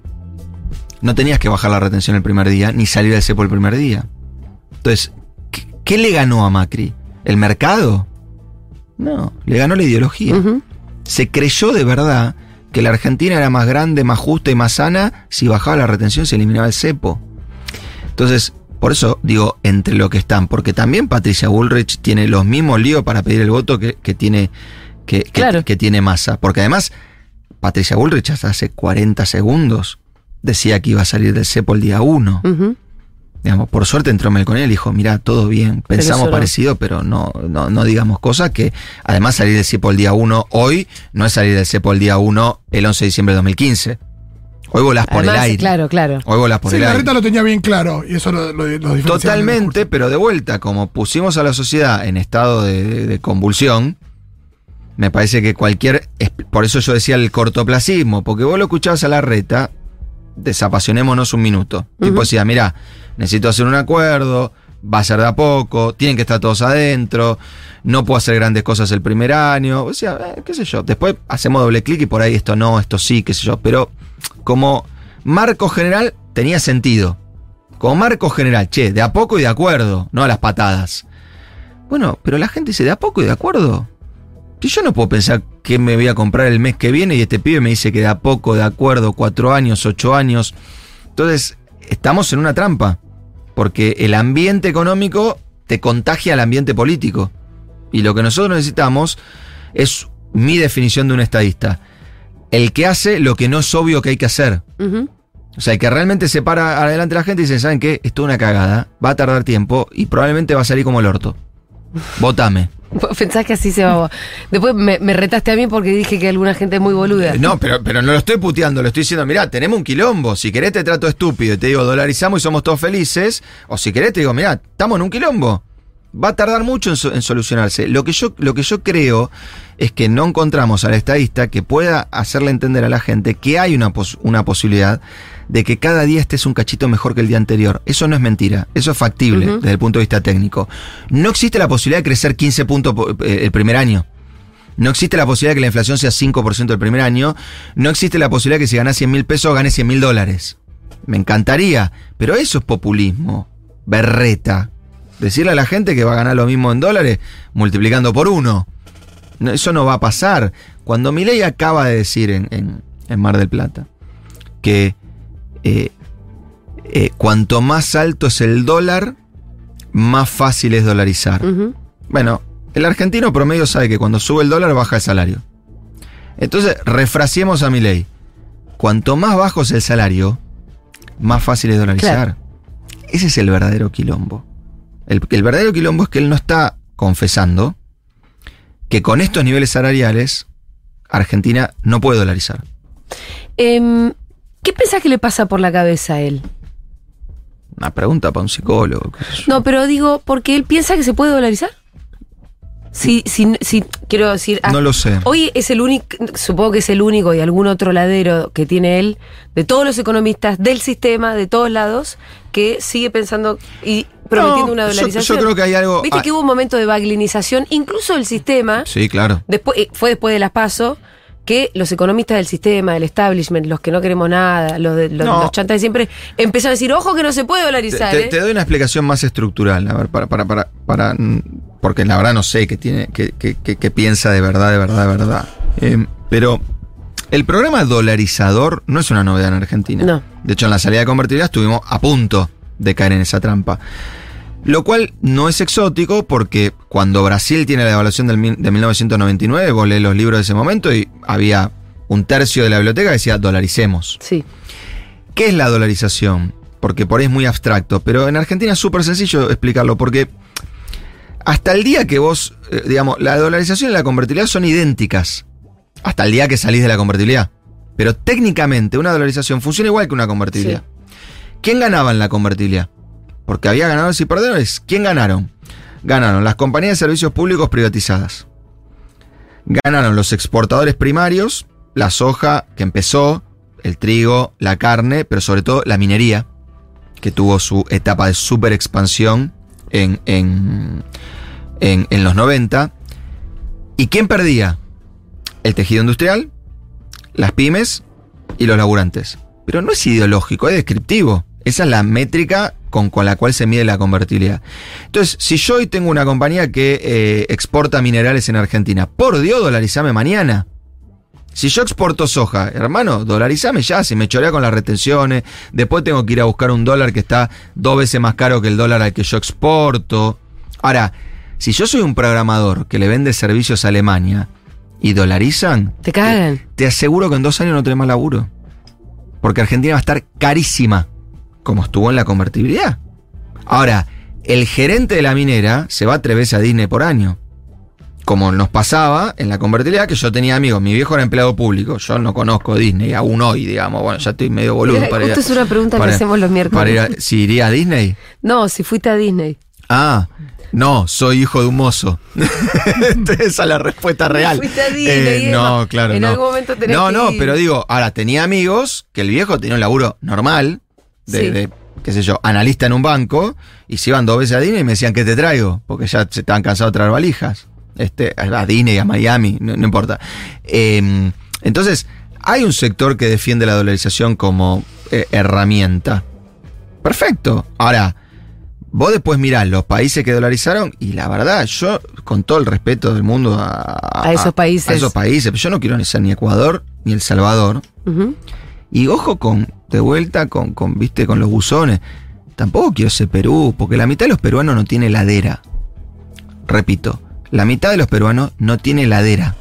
no tenías que bajar la retención el primer día, ni salir del cepo el primer día. Entonces, ¿qué, qué le ganó a Macri? ¿El mercado? No, le ganó la ideología se creyó de verdad que la Argentina era más grande, más justa y más sana si bajaba la retención, se eliminaba el cepo. Entonces, por eso digo, entre lo que están, porque también Patricia Bullrich tiene los mismos líos para pedir el voto que, que tiene que, que- Claro. que tiene masa. Porque además, Patricia Bullrich hasta hace 40 segundos decía que iba a salir del cepo el día 1. Ujú. Digamos, por suerte entró Melconiel y dijo, mira, todo bien, pensamos no. parecido, pero no, no, no digamos cosas que además salir del CEPO el día 1 hoy no es salir del CEPO el día 1 el 11 de diciembre de 2015. Hoy volás por Además, el aire. Claro, claro. Hoy volás por Sí, el la aire. reta lo tenía bien claro y eso lo, lo, Totalmente, pero de vuelta, como pusimos a la sociedad en estado de, de- de convulsión, me parece que cualquier. Por eso yo decía el cortoplacismo, porque vos lo escuchabas a la reta, desapasionémonos un minuto. Tipo Ujú. decía, mira, necesito hacer un acuerdo, va a ser de a poco, tienen que estar todos adentro, no puedo hacer grandes cosas el primer año, o sea, eh, qué sé yo. Después hacemos doble clic y por ahí esto no, esto sí, qué sé yo. Pero como marco general tenía sentido. Como marco general, che, de a poco y de acuerdo, no a las patadas. Bueno, pero la gente dice, ¿de a poco y de acuerdo? Si yo no puedo pensar que me voy a comprar el mes que viene y este pibe me dice que de a poco, de acuerdo, cuatro años, ocho años. Entonces, estamos en una trampa. Porque el ambiente económico te contagia al ambiente político. Y lo que nosotros necesitamos es mi definición de un estadista. El que hace lo que no es obvio que hay que hacer. O sea, el que realmente se para adelante la gente y dice, ¿saben qué? Esto es una cagada, va a tardar tiempo y probablemente va a salir como el orto. Votame. Pensás que así se va. Después me, retaste a mí porque dije que alguna gente es muy boluda. Eh, No, pero, pero no lo estoy puteando, lo estoy diciendo, mirá, tenemos un quilombo. Si querés te trato estúpido y te digo dolarizamos y somos todos felices. O si querés te digo, mirá, estamos en un quilombo. Va a tardar mucho en solucionarse. Lo que, yo, lo que yo creo es que no encontramos al estadista que pueda hacerle entender a la gente que hay una, pos- una posibilidad de que cada día estés un cachito mejor que el día anterior. Eso no es mentira, eso es factible desde el punto de vista técnico. No existe la posibilidad de crecer 15 puntos eh, el primer año. No existe la posibilidad de que la inflación sea 5% el primer año. No existe la posibilidad que si ganas 100 mil pesos ganes 100 mil dólares. Me encantaría, pero eso es populismo. Berreta. Decirle a la gente que va a ganar lo mismo en dólares multiplicando por uno. No, eso no va a pasar. Cuando Milei acaba de decir en, en- en Mar del Plata que eh, eh, cuanto más alto es el dólar, más fácil es dolarizar. Bueno, el argentino promedio sabe que cuando sube el dólar baja el salario. Entonces, refraseemos a mi ley. Cuanto más bajo es el salario, más fácil es dolarizar. Ese es el verdadero quilombo. El, el verdadero quilombo es que él no está confesando que con estos niveles salariales Argentina no puede dolarizar. Em, ¿Qué pensás que le pasa por la cabeza a él? Una pregunta para un psicólogo. qué sé yo. No, pero digo, porque él piensa que se puede dolarizar. Sí, sí, sí, quiero decir. ah, No lo sé. Hoy es el único, supongo que es el único y algún otro ladero que tiene él, de todos los economistas del sistema, de todos lados, que sigue pensando y prometiendo No, una yo- dolarización. yo creo que hay algo- Viste ah. que hubo un momento de baglinización, incluso del sistema, Sí, claro. después, eh, fue después de las PASO, que los economistas del sistema, del establishment, los que no queremos nada, los, de, los, No. los chantas de siempre, empezaron a decir, ojo que no se puede dolarizar. te- ¿eh? te doy una explicación más estructural, a ver, para, para, para, para, mm, porque la verdad no sé qué tiene, qué, qué- qué- qué piensa de verdad, de verdad, de verdad. Eh, pero el programa dolarizador no es una novedad en Argentina. No. De hecho, en la salida de convertibilidad estuvimos a punto de caer en esa trampa. Lo cual no es exótico porque cuando Brasil tiene la devaluación del de 1999, vos lees los libros de ese momento y había un tercio de la biblioteca que decía dolaricemos. Sí. ¿Qué es la dolarización? Porque por ahí es muy abstracto, pero en Argentina es súper sencillo explicarlo, porque hasta el día que vos, eh, digamos, la dolarización y la convertibilidad son idénticas, hasta el día que salís de la convertibilidad. Pero técnicamente una dolarización funciona igual que una convertibilidad. ¿Quién ganaba en la convertibilidad? Porque había ganadores y perdedores. ¿Quién ganaron? Ganaron las compañías de servicios públicos privatizadas. Ganaron los exportadores primarios, la soja que empezó, el trigo, la carne, pero sobre todo la minería, que tuvo su etapa de super expansión en, en, en- en los 90. ¿Y quién perdía? El tejido industrial, las pymes y los laburantes. Pero no es ideológico, es descriptivo. Esa es la métrica con, con la cual se mide la convertibilidad. Entonces, si yo hoy tengo una compañía que eh, exporta minerales en Argentina, por Dios, dolarizame mañana. Si yo exporto soja, hermano, dolarizame ya, si me chorea con las retenciones, después tengo que ir a buscar un dólar que está dos veces más caro que el dólar al que yo exporto. Ahora, si yo soy un programador que le vende servicios a Alemania y dolarizan, Te cagan. te aseguro que en dos años no tenés más laburo. Porque Argentina va a estar carísima, como estuvo en la convertibilidad. Ahora, el gerente de la minera se va tres veces a Disney por año. Como nos pasaba en la convertibilidad, que yo tenía amigos, mi viejo era empleado público, yo no conozco Disney, aún hoy, digamos, bueno, ya estoy medio boludo Mira, para ir es una pregunta que hacemos los miércoles. si iría a Disney. No, si fuiste a Disney. Ah, no, soy hijo de un mozo. Esa es la respuesta real. Fuiste a Disney y no, claro, En no. algún momento tenés no, que no, ir. pero digo, ahora tenía amigos que el viejo tenía un laburo normal, de, Sí. de, qué sé yo, analista en un banco, y se iban dos veces a Disney y me decían, ¿qué te traigo? Porque ya se estaban cansados de traer valijas. Este, a Disney, a Miami, no, no importa. Eh, entonces, hay un sector que defiende la dolarización como eh, herramienta. Perfecto. Ahora, vos después mirás los países que dolarizaron y la verdad, yo, con todo el respeto del mundo a, A esos países. A esos países, yo no quiero ni ser ni Ecuador ni El Salvador. Y ojo con, de vuelta, con, con, viste, con los buzones. Tampoco quiero ser Perú, porque la mitad de los peruanos no tiene heladera. Repito, la mitad de los peruanos no tiene heladera.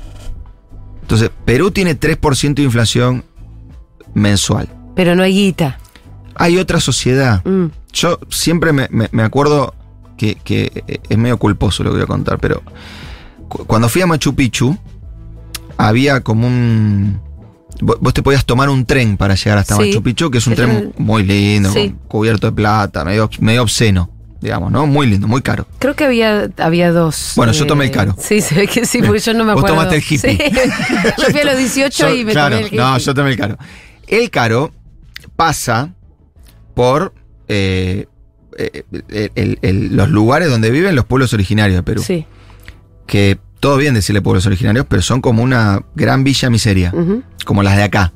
Entonces, Perú tiene 3% de inflación mensual. Pero no hay guita. Hay otra sociedad. Mm. Yo siempre me, me- me acuerdo que, que es medio culposo lo que voy a contar, pero cu- cuando fui a Machu Picchu, había como un... vo- Vos te podías tomar un tren para llegar hasta Sí. Machu Picchu, que es un tren muy lindo, Sí. cubierto de plata, medio, medio obsceno, digamos, ¿no? Muy lindo, muy caro. Creo que había, había dos. Bueno, yo tomé el caro. Sí, se ve que sí, porque yo no me Vos acuerdo. tomaste el hippie. Sí. Yo fui a los 18 y me claro, tomé el hippie. No, yo tomé el caro. El caro pasa por eh, eh, el- el- el- los lugares donde viven los pueblos originarios de Perú. Sí. Que todo bien decirle pueblos originarios, pero son como una gran villa miseria, Ujú. Como las de acá.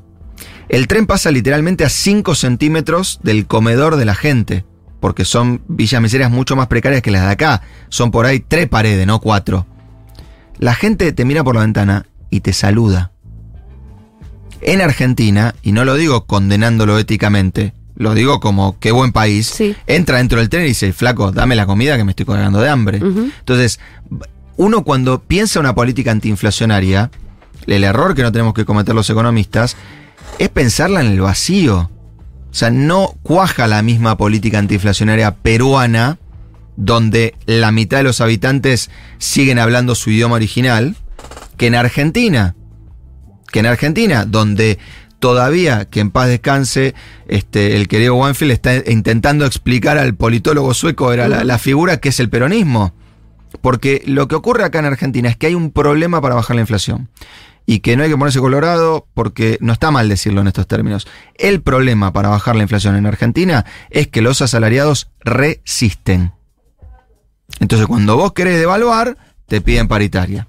El tren pasa literalmente a 5 centímetros del comedor de la gente, porque son villas miserias mucho más precarias que las de acá. Son por ahí tres paredes, no cuatro. La gente te mira por la ventana y te saluda. En Argentina, y no lo digo condenándolo éticamente, lo digo como qué buen país, Sí. entra dentro del tren y dice, flaco, dame la comida que me estoy cagando de hambre. Entonces, uno cuando piensa una política antiinflacionaria, el error que no tenemos que cometer los economistas es pensarla en el vacío. O sea, no cuaja la misma política antiinflacionaria peruana, donde la mitad de los habitantes siguen hablando su idioma original, que en Argentina. Que en Argentina, donde todavía, que en paz descanse, este, el querido Wanfield está intentando explicar al politólogo sueco, era la, la figura que es el peronismo. Porque lo que ocurre acá en Argentina es que hay un problema para bajar la inflación. Y que no hay que ponerse colorado porque no está mal decirlo en estos términos. El problema para bajar la inflación en Argentina es que los asalariados resisten. Entonces cuando vos querés devaluar, te piden paritaria.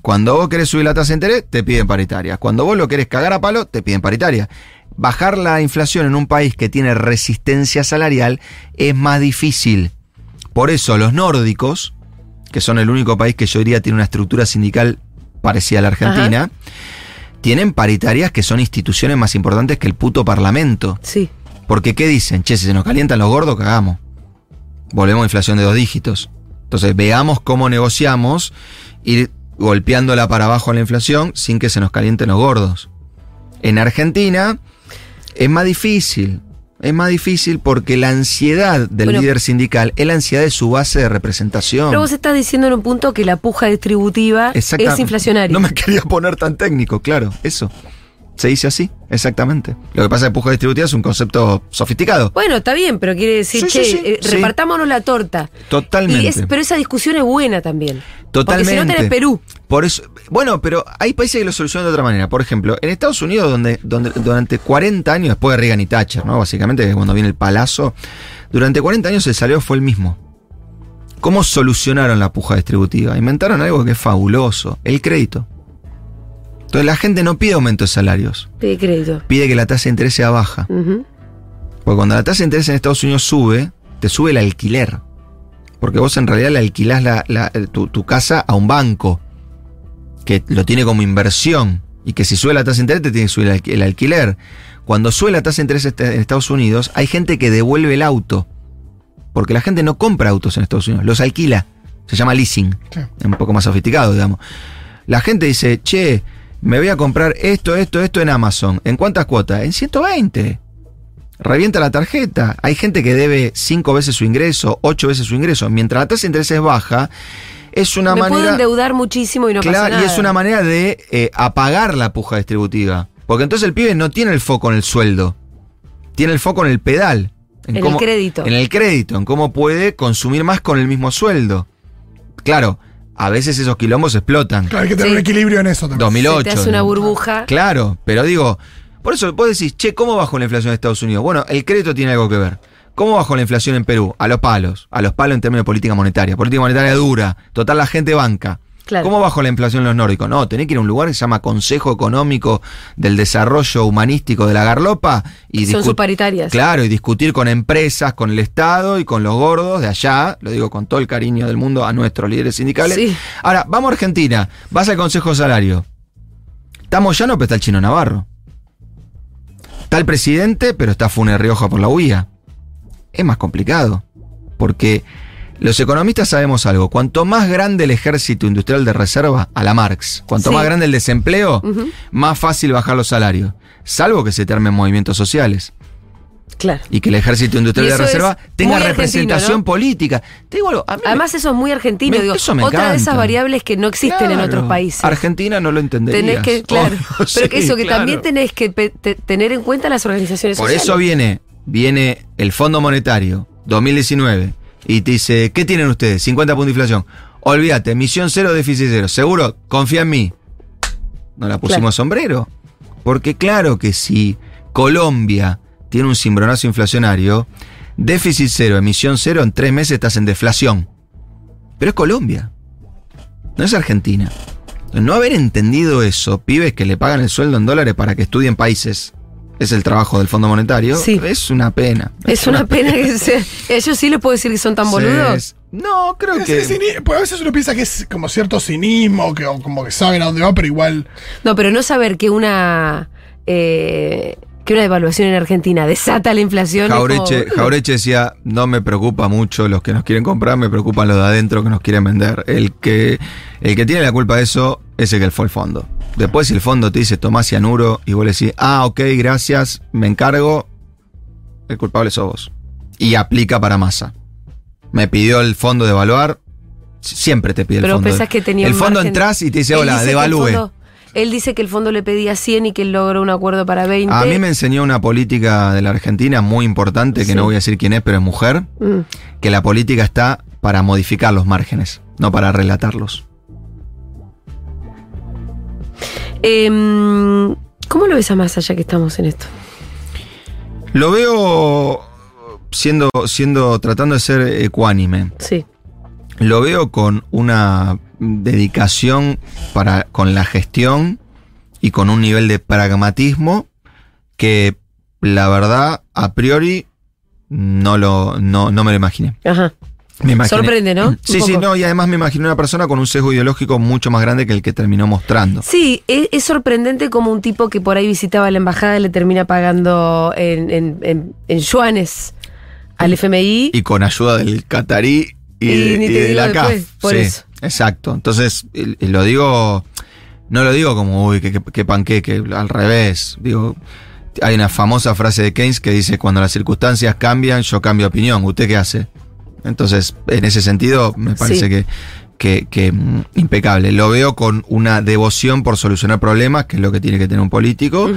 Cuando vos querés subir la tasa de interés, te piden paritaria. Cuando vos lo querés cagar a palo, te piden paritaria. Bajar la inflación en un país que tiene resistencia salarial es más difícil. Por eso los nórdicos, que son el único país que yo diría tiene una estructura sindical parecida a la Argentina, tienen paritarias que son instituciones más importantes que el puto parlamento. Sí. Porque ¿qué dicen? Che, si se nos calientan los gordos, cagamos. Volvemos a inflación de dos dígitos. Entonces veamos cómo negociamos ir golpeándola para abajo a la inflación sin que se nos calienten los gordos. En Argentina es más difícil. Es más difícil porque la ansiedad del Bueno. líder sindical es la ansiedad de su base de representación. Pero vos estás diciendo en un punto que la puja distributiva Exacta- es inflacionaria. No me quería poner tan técnico, claro, eso. Se dice así, exactamente. Lo que pasa es que puja distributiva es un concepto sofisticado. Bueno, está bien, pero quiere decir Sí, que sí, sí, eh, repartámonos la torta. Totalmente. Es- pero esa discusión es buena también. Totalmente. Porque si no tenés Perú. Por eso, bueno, pero hay países que lo solucionan de otra manera. Por ejemplo, en Estados Unidos, donde, donde durante 40 años, después de Reagan y Thatcher, ¿no? Básicamente, que cuando viene el palazo, durante 40 años el salario fue el mismo. ¿Cómo solucionaron la puja distributiva? Inventaron algo que es fabuloso, el crédito. Entonces la gente no pide aumento de salarios, Pide crédito. pide que la tasa de interés sea baja. Porque cuando la tasa de interés en Estados Unidos sube, te sube el alquiler. Porque vos en realidad le alquilás la- la- tu, tu casa a un banco que lo tiene como inversión y que si sube la tasa de interés te tiene que subir el, alqui- el alquiler. Cuando sube la tasa de interés este- en Estados Unidos, hay gente que devuelve el auto. Porque la gente no compra autos en Estados Unidos, los alquila. Se llama leasing. Sí. Es un poco más sofisticado, digamos. La gente dice, che, me voy a comprar esto, esto, esto en Amazon. ¿En cuántas cuotas? En 120 revienta la tarjeta. Hay gente que debe cinco veces su ingreso, ocho veces su ingreso. Mientras la tasa de interés es baja, es una Me puedo manera. endeudar muchísimo y no pasa Claro, nada. y es una manera de eh, apagar la puja distributiva. Porque entonces el pibe no tiene el foco en el sueldo, tiene el foco en el pedal. En el crédito. En el crédito, en cómo puede consumir más con el mismo sueldo. Claro, a veces esos quilombos explotan. Claro, hay que tener Sí. un equilibrio en eso también. 2008. Se te hace una burbuja. Claro, pero digo, por eso vos decís, che, ¿cómo bajó la inflación en Estados Unidos? Bueno, el crédito tiene algo que ver. ¿Cómo bajó la inflación en Perú? A los palos. A los palos en términos de política monetaria. Política monetaria dura. Total, la gente banca. Claro. ¿Cómo bajó la inflación en los nórdicos? No, tenés que ir a un lugar que se llama Consejo Económico del Desarrollo Humanístico de la Garlopa y Son discu- sus paritarias. Claro, y discutir con empresas, con el Estado y con los gordos de allá, lo digo con todo el cariño del mundo a nuestros líderes sindicales. Sí. Ahora, vamos a Argentina, vas al Consejo Salario. Estamos ya no, pero está el chino Navarro. Está el presidente, pero está Funes Rioja por la UIA. Es más complicado. Porque los economistas sabemos algo. Cuanto más grande el ejército industrial de reserva, a la Marx, cuanto Sí. más grande el desempleo, más fácil bajar los salarios. Salvo que se te armen movimientos sociales Claro. y que el ejército industrial de reserva tenga representación ¿no? política. Te digo algo, me- Además, eso es muy argentino. Me- digo, eso me otra de esas variables que no existen en otros países. Argentina no lo entendería. Tenés que, claro. pero que eso, que también tenés que te- tener en cuenta las organizaciones Por sociales. eso viene, viene el Fondo Monetario 2019 y te dice, ¿qué tienen ustedes? 50 puntos de inflación. Olvídate, emisión cero, déficit cero. Seguro, confía en mí. No la pusimos Claro. sombrero. Porque claro que si Colombia tiene un cimbronazo inflacionario, déficit cero, emisión cero, en tres meses estás en deflación. Pero es Colombia. No es Argentina. No haber entendido eso, pibes que le pagan el sueldo en dólares para que estudien países, es el trabajo del Fondo Monetario, Sí. es una pena. Es una pena que sea. Ellos sí les puedo decir que son tan boludos. Es- No, creo Es- que... es pues a veces uno piensa que es como cierto cinismo, que o como que saben a dónde va, pero igual. No, pero no saber que una. eh, que una devaluación en Argentina desata la inflación. Jaureche, como- Jaureche decía, no me preocupa mucho los que nos quieren comprar, me preocupan los de adentro que nos quieren vender. El que, el que tiene la culpa de eso es el que fue el fondo. Después si el fondo te dice tomá cianuro y vos le decís, ah, ok, gracias, me encargo, el culpable sos vos. Y aplica para masa. Me pidió el fondo de evaluar, siempre te pide el Pero fondo. pensás que tenía el fondo margen- entras y te dice, hola, dice devalúe. fondo- Él dice que el fondo le pedía 100 y que él logró un acuerdo para 20. A mí me enseñó una política de la Argentina muy importante, que Sí. no voy a decir quién es, pero es mujer, Mm. que la política está para modificar los márgenes, no para relatarlos. Em, ¿Cómo lo ves a más allá que estamos en esto? Lo veo siendo, siendo, tratando de ser ecuánime. Sí. Lo veo con una dedicación para, con la gestión y con un nivel de pragmatismo que la verdad, a priori, no, lo, no, no me lo imaginé. Ajá. Me Sorprende, ¿no? Un Sí, sí, no, y además me imaginé una persona con un sesgo ideológico mucho más grande que el que terminó mostrando. Sí, es, es sorprendente como un tipo que por ahí visitaba la embajada le termina pagando en, en, en- en yuanes al FMI. Y con ayuda del catarí y, Y de, y la después, CAF. por sí, eso. exacto. Entonces, y- y lo digo, no lo digo como, uy, que, que, que panqueque, al revés. Digo, hay una famosa frase de Keynes que dice, cuando las circunstancias cambian, yo cambio opinión. ¿Usted qué hace? Entonces, en ese sentido, me parece Sí. que, que, que, mm, impecable. Lo veo con una devoción por solucionar problemas, que es lo que tiene que tener un político,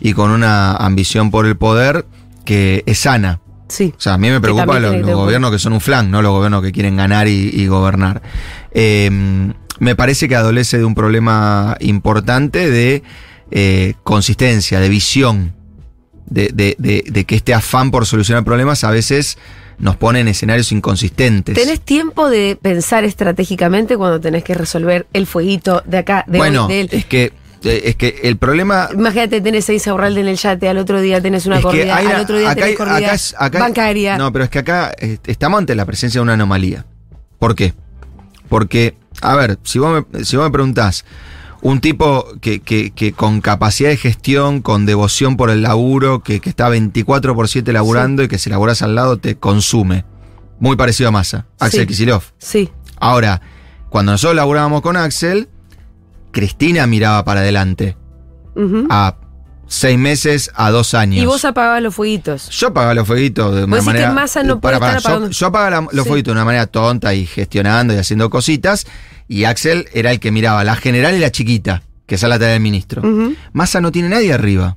y con una ambición por el poder que es sana. Sí. O sea, a mí me preocupa los, gobiernos que son un flan, no los gobiernos que quieren ganar y, y gobernar. Eh, me parece que adolece de un problema importante de eh, consistencia, de visión, de, de- de- de que este afán por solucionar problemas a veces nos pone en escenarios inconsistentes. ¿Tenés tiempo de pensar estratégicamente cuando tenés que resolver el fueguito de acá, de, hoy, bueno, de él? es que, eh, es que el problema Imagínate, tenés seis Aurralde en el yate, al otro día tenés una corrida, al otro día acá tenés corrida acá es- bancaria. No, pero es que acá estamos ante la presencia de una anomalía. ¿Por qué? Porque, a ver, si vos me, si vos me preguntás, un tipo que, que- que con capacidad de gestión, con devoción por el laburo, que, que está 24 por 7 laburando y que si laburás al lado te consume. Muy parecido a Massa, Axel Sí. Kicillof. Sí, Ahora, cuando nosotros laburábamos con Axel, Cristina miraba para adelante. A seis meses, a dos años. y vos apagabas los fueguitos. Yo apagaba los fueguitos de una decís que manera. Massa no Para, puede para, estar yo- apagando- Yo, apagaba la- los Sí. fueguitos de una manera tonta y gestionando y haciendo cositas. Y Axel era el que miraba la general y la chiquita, que es la tarea del ministro. Ujú. Massa no tiene nadie arriba.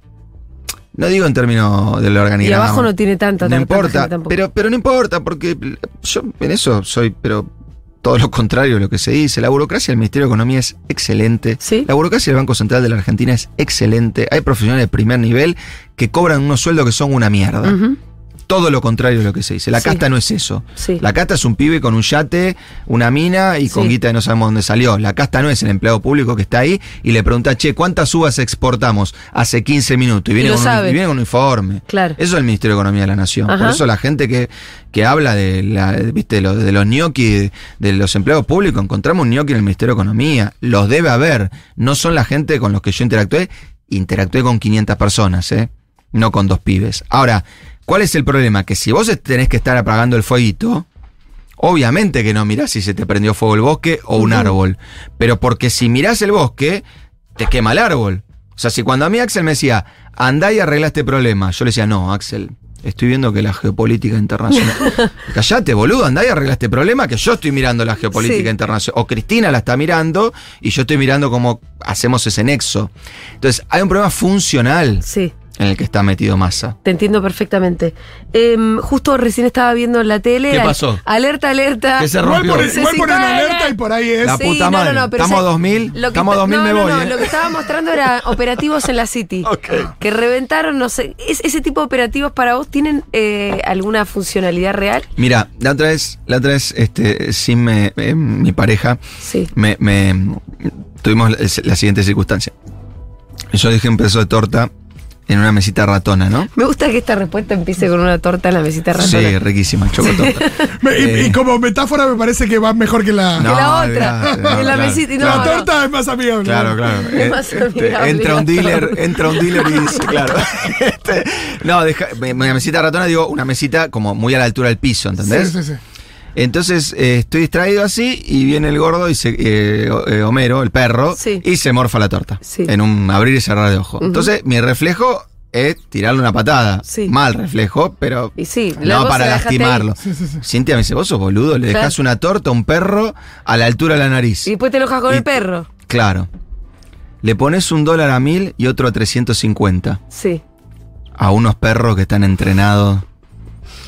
No digo en términos del Y organigrama. abajo no tiene tanta No importa, pero, pero no importa, porque yo en eso soy, pero todo lo contrario de lo que se dice. La burocracia del Ministerio de Economía es excelente. Sí. La burocracia del Banco Central de la Argentina es excelente. Hay profesionales de primer nivel que cobran unos sueldos que son una mierda. Todo lo contrario de lo que se dice. La Sí. casta no es eso. Sí. La casta es un pibe con un yate, una mina y con Sí. guita de no sabemos dónde salió. La casta no es el empleado público que está ahí y le pregunta, che, ¿cuántas uvas exportamos hace 15 minutos? Y viene, Y con, un, sabe. y viene con un informe. Claro. Eso es el Ministerio de Economía de la Nación. Ajá. Por eso la gente que, que habla de, la, ¿viste? Lo- de los gnocchi, de, de los empleados públicos, encontramos un gnocchi en el Ministerio de Economía. Los debe haber. No son la gente con los que yo interactué. Interactué con 500 personas, ¿eh? No con dos pibes. Ahora, ¿cuál es el problema? Que si vos tenés que estar apagando el fueguito, obviamente que no mirás si se te prendió fuego el bosque o un árbol. Pero porque si mirás el bosque, te quema el árbol. O sea, si cuando a mí Axel me decía, andá y arregla este problema, yo le decía, no, Axel, estoy viendo que la geopolítica internacional. Callate, boludo, andá y arregla este problema, que yo estoy mirando la geopolítica Sí. internacional. O Cristina la está mirando y yo estoy mirando cómo hacemos ese nexo. Entonces, hay un problema funcional Sí. En el que está metido Massa. Te entiendo perfectamente. Em, justo recién estaba viendo en la tele. ¿Qué pasó? Alerta, alerta. ¿Qué se rompió? igual ponen alerta y por ahí es. La puta madre. Estamos ¿sabes? 2000, Lo que estamos está- 2000 no, me no, voy, no, ¿eh? Lo que estaba mostrando era operativos en la City. Ok. Que reventaron, no sé. ¿es- ¿Ese tipo de operativos para vos tienen eh, alguna funcionalidad real? Mira, la otra vez, la otra vez, este, sin me- eh, mi pareja, Sí. me, me- tuvimos la, la siguiente circunstancia. Yo dejé un pedazo de torta en una mesita ratona, ¿no? Me gusta que esta respuesta empiece con una torta en la mesita ratona. Sí, riquísima, chocotorta. Me- y, Eh. y como metáfora me parece que va mejor que la. Que No, la otra. no, la claro. mesita. y No, la no. torta es más amigable. Claro, claro. Es Eh, más este, amigable entra un dealer, entra un dealer y dice, claro. Este, no, deja, me- una mesita ratona, digo, una mesita como muy a la altura del piso, ¿entendés? Sí, sí, sí. Entonces eh, estoy distraído así y viene el gordo y se, eh, eh, Homero, el perro, Sí. y se morfa la torta. Sí. En un abrir y cerrar de ojo. Entonces mi reflejo es tirarle una patada. Sí. Mal reflejo, pero Y sí, no para lastimarlo. Sí, sí, sí. Cintia me dice, vos sos boludo, le Claro. dejas una torta a un perro a la altura de la nariz. Y después te enojas con Y- el perro. Claro. Le pones un dólar a mil y otro a 350 Sí. a unos perros que están entrenados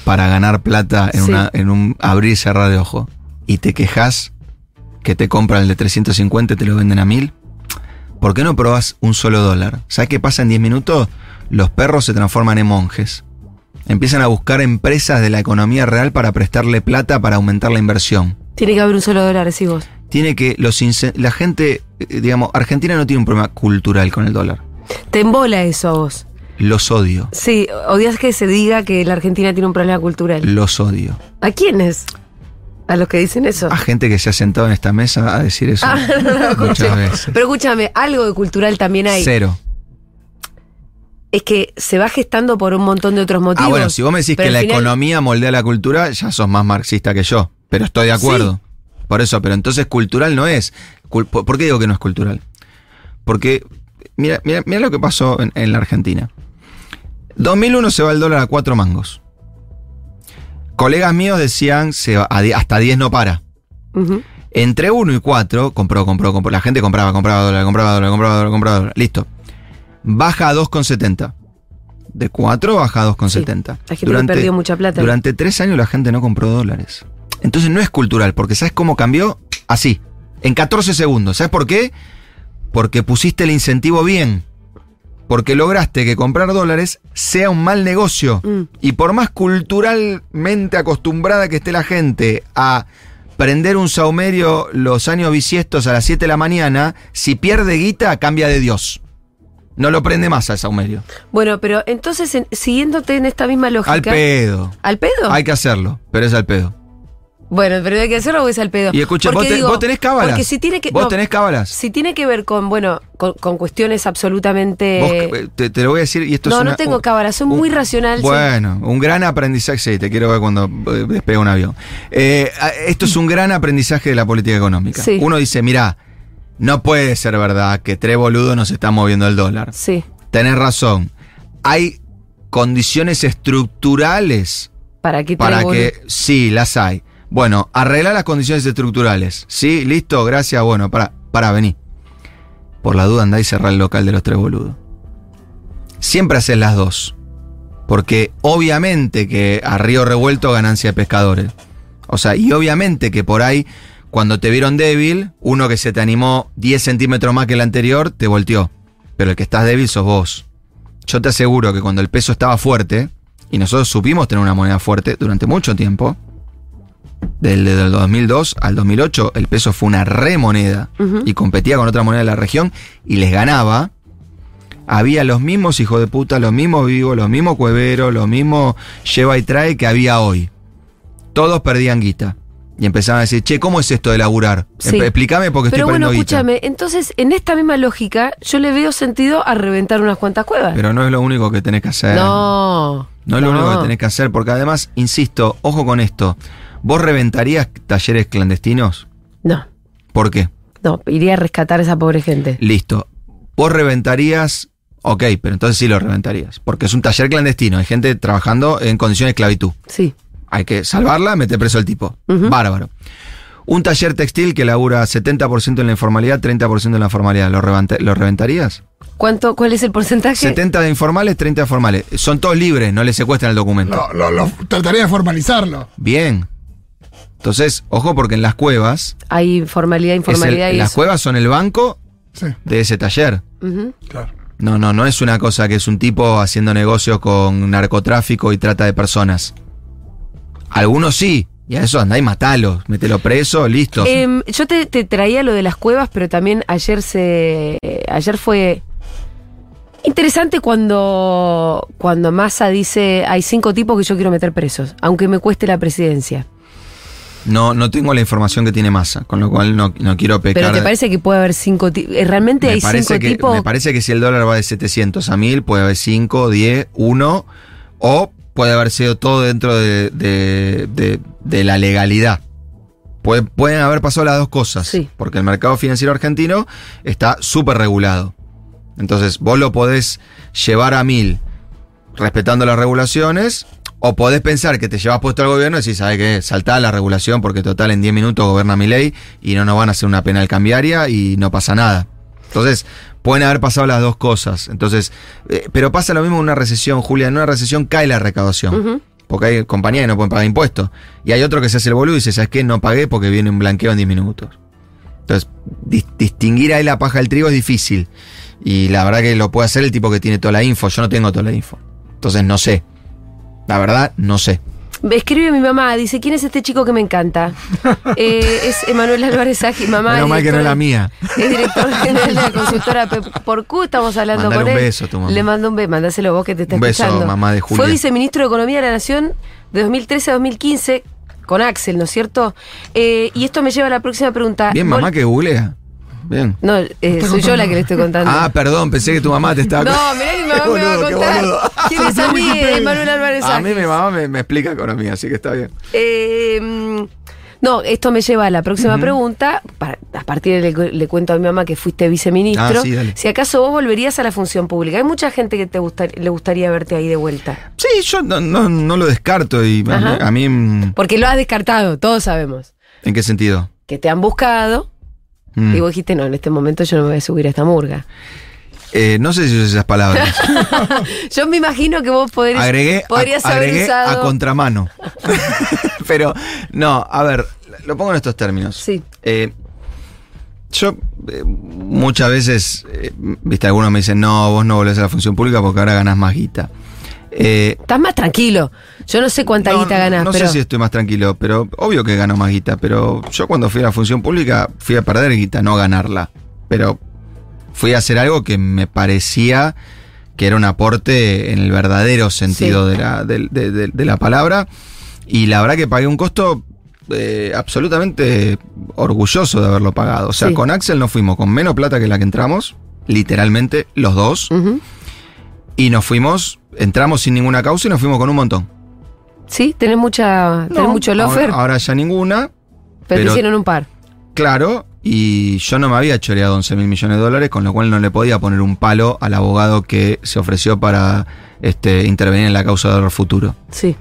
para ganar plata en, Sí. una, en un abrir y cerrar de ojo. Y te quejas que te compran el de 350 y te lo venden a mil. ¿Por qué no probás un solo dólar? ¿Sabes qué pasa en 10 minutos? Los perros se transforman en monjes. Empiezan a buscar empresas de la economía real para prestarle plata para aumentar la inversión. Tiene que haber un solo dólar, decís vos. tiene que los la gente, eh, digamos, Argentina no tiene un problema cultural con el dólar. Te embola eso a vos. Los odio, Sí, odias que se diga que la Argentina tiene un problema cultural. los odio. ¿A quiénes? ¿A los que dicen eso? A gente que se ha sentado en esta mesa a decir eso Ah, no, no, muchas veces. Pero escúchame, algo de cultural también hay. Cero. Es que se va gestando por un montón de otros motivos. Ah, bueno, si vos me decís que la final- economía moldea la cultura, ya sos más marxista que yo. Pero estoy de acuerdo. Por eso, pero entonces cultural no es. ¿Por por qué digo que no es cultural? Porque, mira, mira, mira lo que pasó en, en la Argentina. 2001 se va el dólar a 4 mangos. Colegas míos decían se va hasta 10 no para. Entre 1 y 4, compró, compró, compró. La gente compraba, compraba dólar, compraba dólar, compraba dólar, compraba dólar. Listo. Baja a 2,70. De 4 baja a 2,70. La gente perdió mucha plata. Durante 3 años la gente no compró dólares. Entonces no es cultural, porque ¿sabes cómo cambió? Así. En 14 segundos. ¿Sabes por qué? Porque pusiste el incentivo bien. Porque lograste que comprar dólares sea un mal negocio. Mm. Y por más culturalmente acostumbrada que esté la gente a prender un saumerio los años bisiestos a las 7 de la mañana, si pierde guita, cambia de Dios. No lo prende más al saumerio. Bueno, pero entonces, en- siguiéndote en esta misma lógica. Al pedo. ¿Al pedo? Hay que hacerlo, pero es al pedo. Bueno, pero hay que hacerlo o es al pedo. Y escucha, vos, te- digo, vos tenés cábalas. Porque si tiene que. Vos no, tenés cábalas. Si tiene que ver con, bueno, con, con cuestiones absolutamente. Vos, eh, te, te lo voy a decir y esto no, es una- no tengo cábalas, soy un- muy racional. sí. Bueno, un gran aprendizaje. Sí, te quiero ver cuando eh, despega un avión. Eh, esto es un gran aprendizaje de la política económica. Sí. Uno dice, mira, no puede ser verdad que tres boludos nos están moviendo el dólar. Sí, Tenés razón. Hay condiciones estructurales para que para que... Sí, las hay. Bueno, arreglar las condiciones estructurales. Sí, listo, gracias. Bueno, para, para, vení. Por la duda andá y cerrá el local de los tres boludos. Siempre haces las dos. Porque obviamente que a río revuelto ganancia de pescadores. O sea, y obviamente que por ahí, cuando te vieron débil, uno que se te animó 10 centímetros más que el anterior, te volteó. Pero el que estás débil sos vos. Yo te aseguro que cuando el peso estaba fuerte, y nosotros supimos tener una moneda fuerte durante mucho tiempo, del, del 2002 al 2008, el peso fue una remoneda Ujú. y competía con otra moneda de la región y les ganaba. Había los mismos hijos de puta, los mismos vivos, los mismos cueveros, los mismos lleva y trae que había hoy. Todos perdían guita. Y empezaban a decir, che, ¿cómo es esto de laburar? Sí. Explícame porque Pero estoy bueno, guita. escúchame, entonces en esta misma lógica yo le veo sentido a reventar unas cuantas cuevas. Pero no es lo único que tenés que hacer. no. No es lo único que tenés que hacer, porque además, insisto, ojo con esto. ¿Vos reventarías talleres clandestinos? No, ¿Por qué? no, iría a rescatar a esa pobre gente. Listo. ¿Vos reventarías? Ok, pero entonces sí lo reventarías. Porque es un taller clandestino. Hay gente trabajando en condiciones de esclavitud. Sí. Hay que salvarla, meter preso al tipo. Bárbaro. Un taller textil que labura 70% en la informalidad, 30% en la formalidad. ¿Lo, reventa- lo reventarías? ¿Cuánto, ¿Cuál es el porcentaje? 70 de informales, 30 de formales. Son todos libres, no les secuestran el documento. Lo- lo- trataría de formalizarlo. Bien. Entonces, ojo porque en las cuevas, Hay formalidad, el- informalidad y las eso. cuevas son el banco Sí, de ese taller. Claro. No, no, no es una cosa que es un tipo haciendo negocios con narcotráfico y trata de personas. Algunos sí, y a eso andá y matalos, mételo preso, listo. Em, yo te, te traía lo de las cuevas, pero también ayer se. eh, ayer fue interesante cuando, cuando Massa dice hay cinco tipos que yo quiero meter presos, aunque me cueste la presidencia. No, no tengo la información que tiene masa, con lo cual no, no quiero pecar. Pero te parece que puede haber cinco tipos. ¿Realmente me hay cinco que, tipos? Me parece que si el dólar va de 700 a 1000, puede haber 5, 10, 1, o puede haber sido todo dentro de, de- de- de la legalidad. Puede- pueden haber pasado las dos cosas, Sí. porque el mercado financiero argentino está súper regulado. Entonces, vos lo podés llevar a 1000 respetando las regulaciones, o podés pensar que te llevas puesto al gobierno y decís, ¿sabes qué? Saltá la regulación porque total en 10 minutos gobierna mi ley y no nos van a hacer una penal cambiaria y no pasa nada. Entonces, pueden haber pasado las dos cosas. Entonces, eh, pero pasa lo mismo en una recesión, Julia. En una recesión cae la recaudación. Porque hay compañías que no pueden pagar impuestos. Y hay otro que se hace el boludo y dice, ¿sabes qué? No pagué porque viene un blanqueo en 10 minutos. Entonces, dis- distinguir ahí la paja del trigo es difícil. Y la verdad que lo puede hacer el tipo que tiene toda la info. Yo no tengo toda la info. Entonces, no sé. La verdad, no sé. Escribe mi mamá, dice, ¿quién es este chico que me encanta? Eh, es Emanuel Álvarez Agi, mamá. Menos mal que no es la mía. Es director general de la consultora por Q, estamos hablando Mandale con un él. beso a tu mamá. Le mando un beso, mandáselo vos que te está Un beso, escuchando. mamá de Julia. Fue viceministro de Economía de la Nación de 2013 a 2015 con Axel, ¿no es cierto? Eh, y esto me lleva a la próxima pregunta. Bien, mamá que googlea. Bien. No, eh, soy yo la que le estoy contando. Ah, perdón, pensé que tu mamá te estaba no, mirá que mi mamá Qué me va a contar. ¿Quién es a mí? Emanuel Álvarez A mí mi mamá me, me explica economía, así que está bien. Eh, no, esto me lleva a la próxima pregunta. Para- a partir de le, le cuento a mi mamá que fuiste viceministro. Ah, sí, dale. si acaso vos volverías a la función pública. Hay mucha gente que te gusta, le gustaría verte ahí de vuelta. Sí, yo no, no, no lo descarto y a mí, Ajá. a mí, mm, Porque lo has descartado, todos sabemos. ¿en qué sentido? Que te han buscado Mm. y vos dijiste, no, en este momento yo no me voy a subir a esta murga. Eh, no sé si usas esas palabras. Yo me imagino que vos podrías, agregué a, podrías haber agregué usado. a contramano. Pero, no, a ver, lo pongo en estos términos. Sí. Eh, yo eh, muchas veces, eh, viste, algunos me dicen, no, vos no volvés a la función pública porque ahora ganás más guita. Eh, Estás más tranquilo. Yo no sé cuánta no, guita ganás, no pero. sé si estoy más tranquilo, pero obvio que gano más guita. Pero yo cuando fui a la función pública fui a perder guita, no a ganarla. Pero fui a hacer algo que me parecía que era un aporte en el verdadero sentido de, la, de- de- de la palabra. Y la verdad que pagué un costo eh, absolutamente orgulloso de haberlo pagado. O sea, Sí. con Axel nos fuimos con menos plata que la que entramos, literalmente los dos. Y nos fuimos, entramos sin ninguna causa y nos fuimos con un montón. Sí, tenés mucha. tenés No, mucho lofer, Ahora, ahora ya ninguna, pero, te pero- hicieron un par. claro. Y yo no me había choreado 11 mil millones de dólares, con lo cual no le podía poner un palo al abogado que se ofreció para este, intervenir en la causa del futuro. Sí,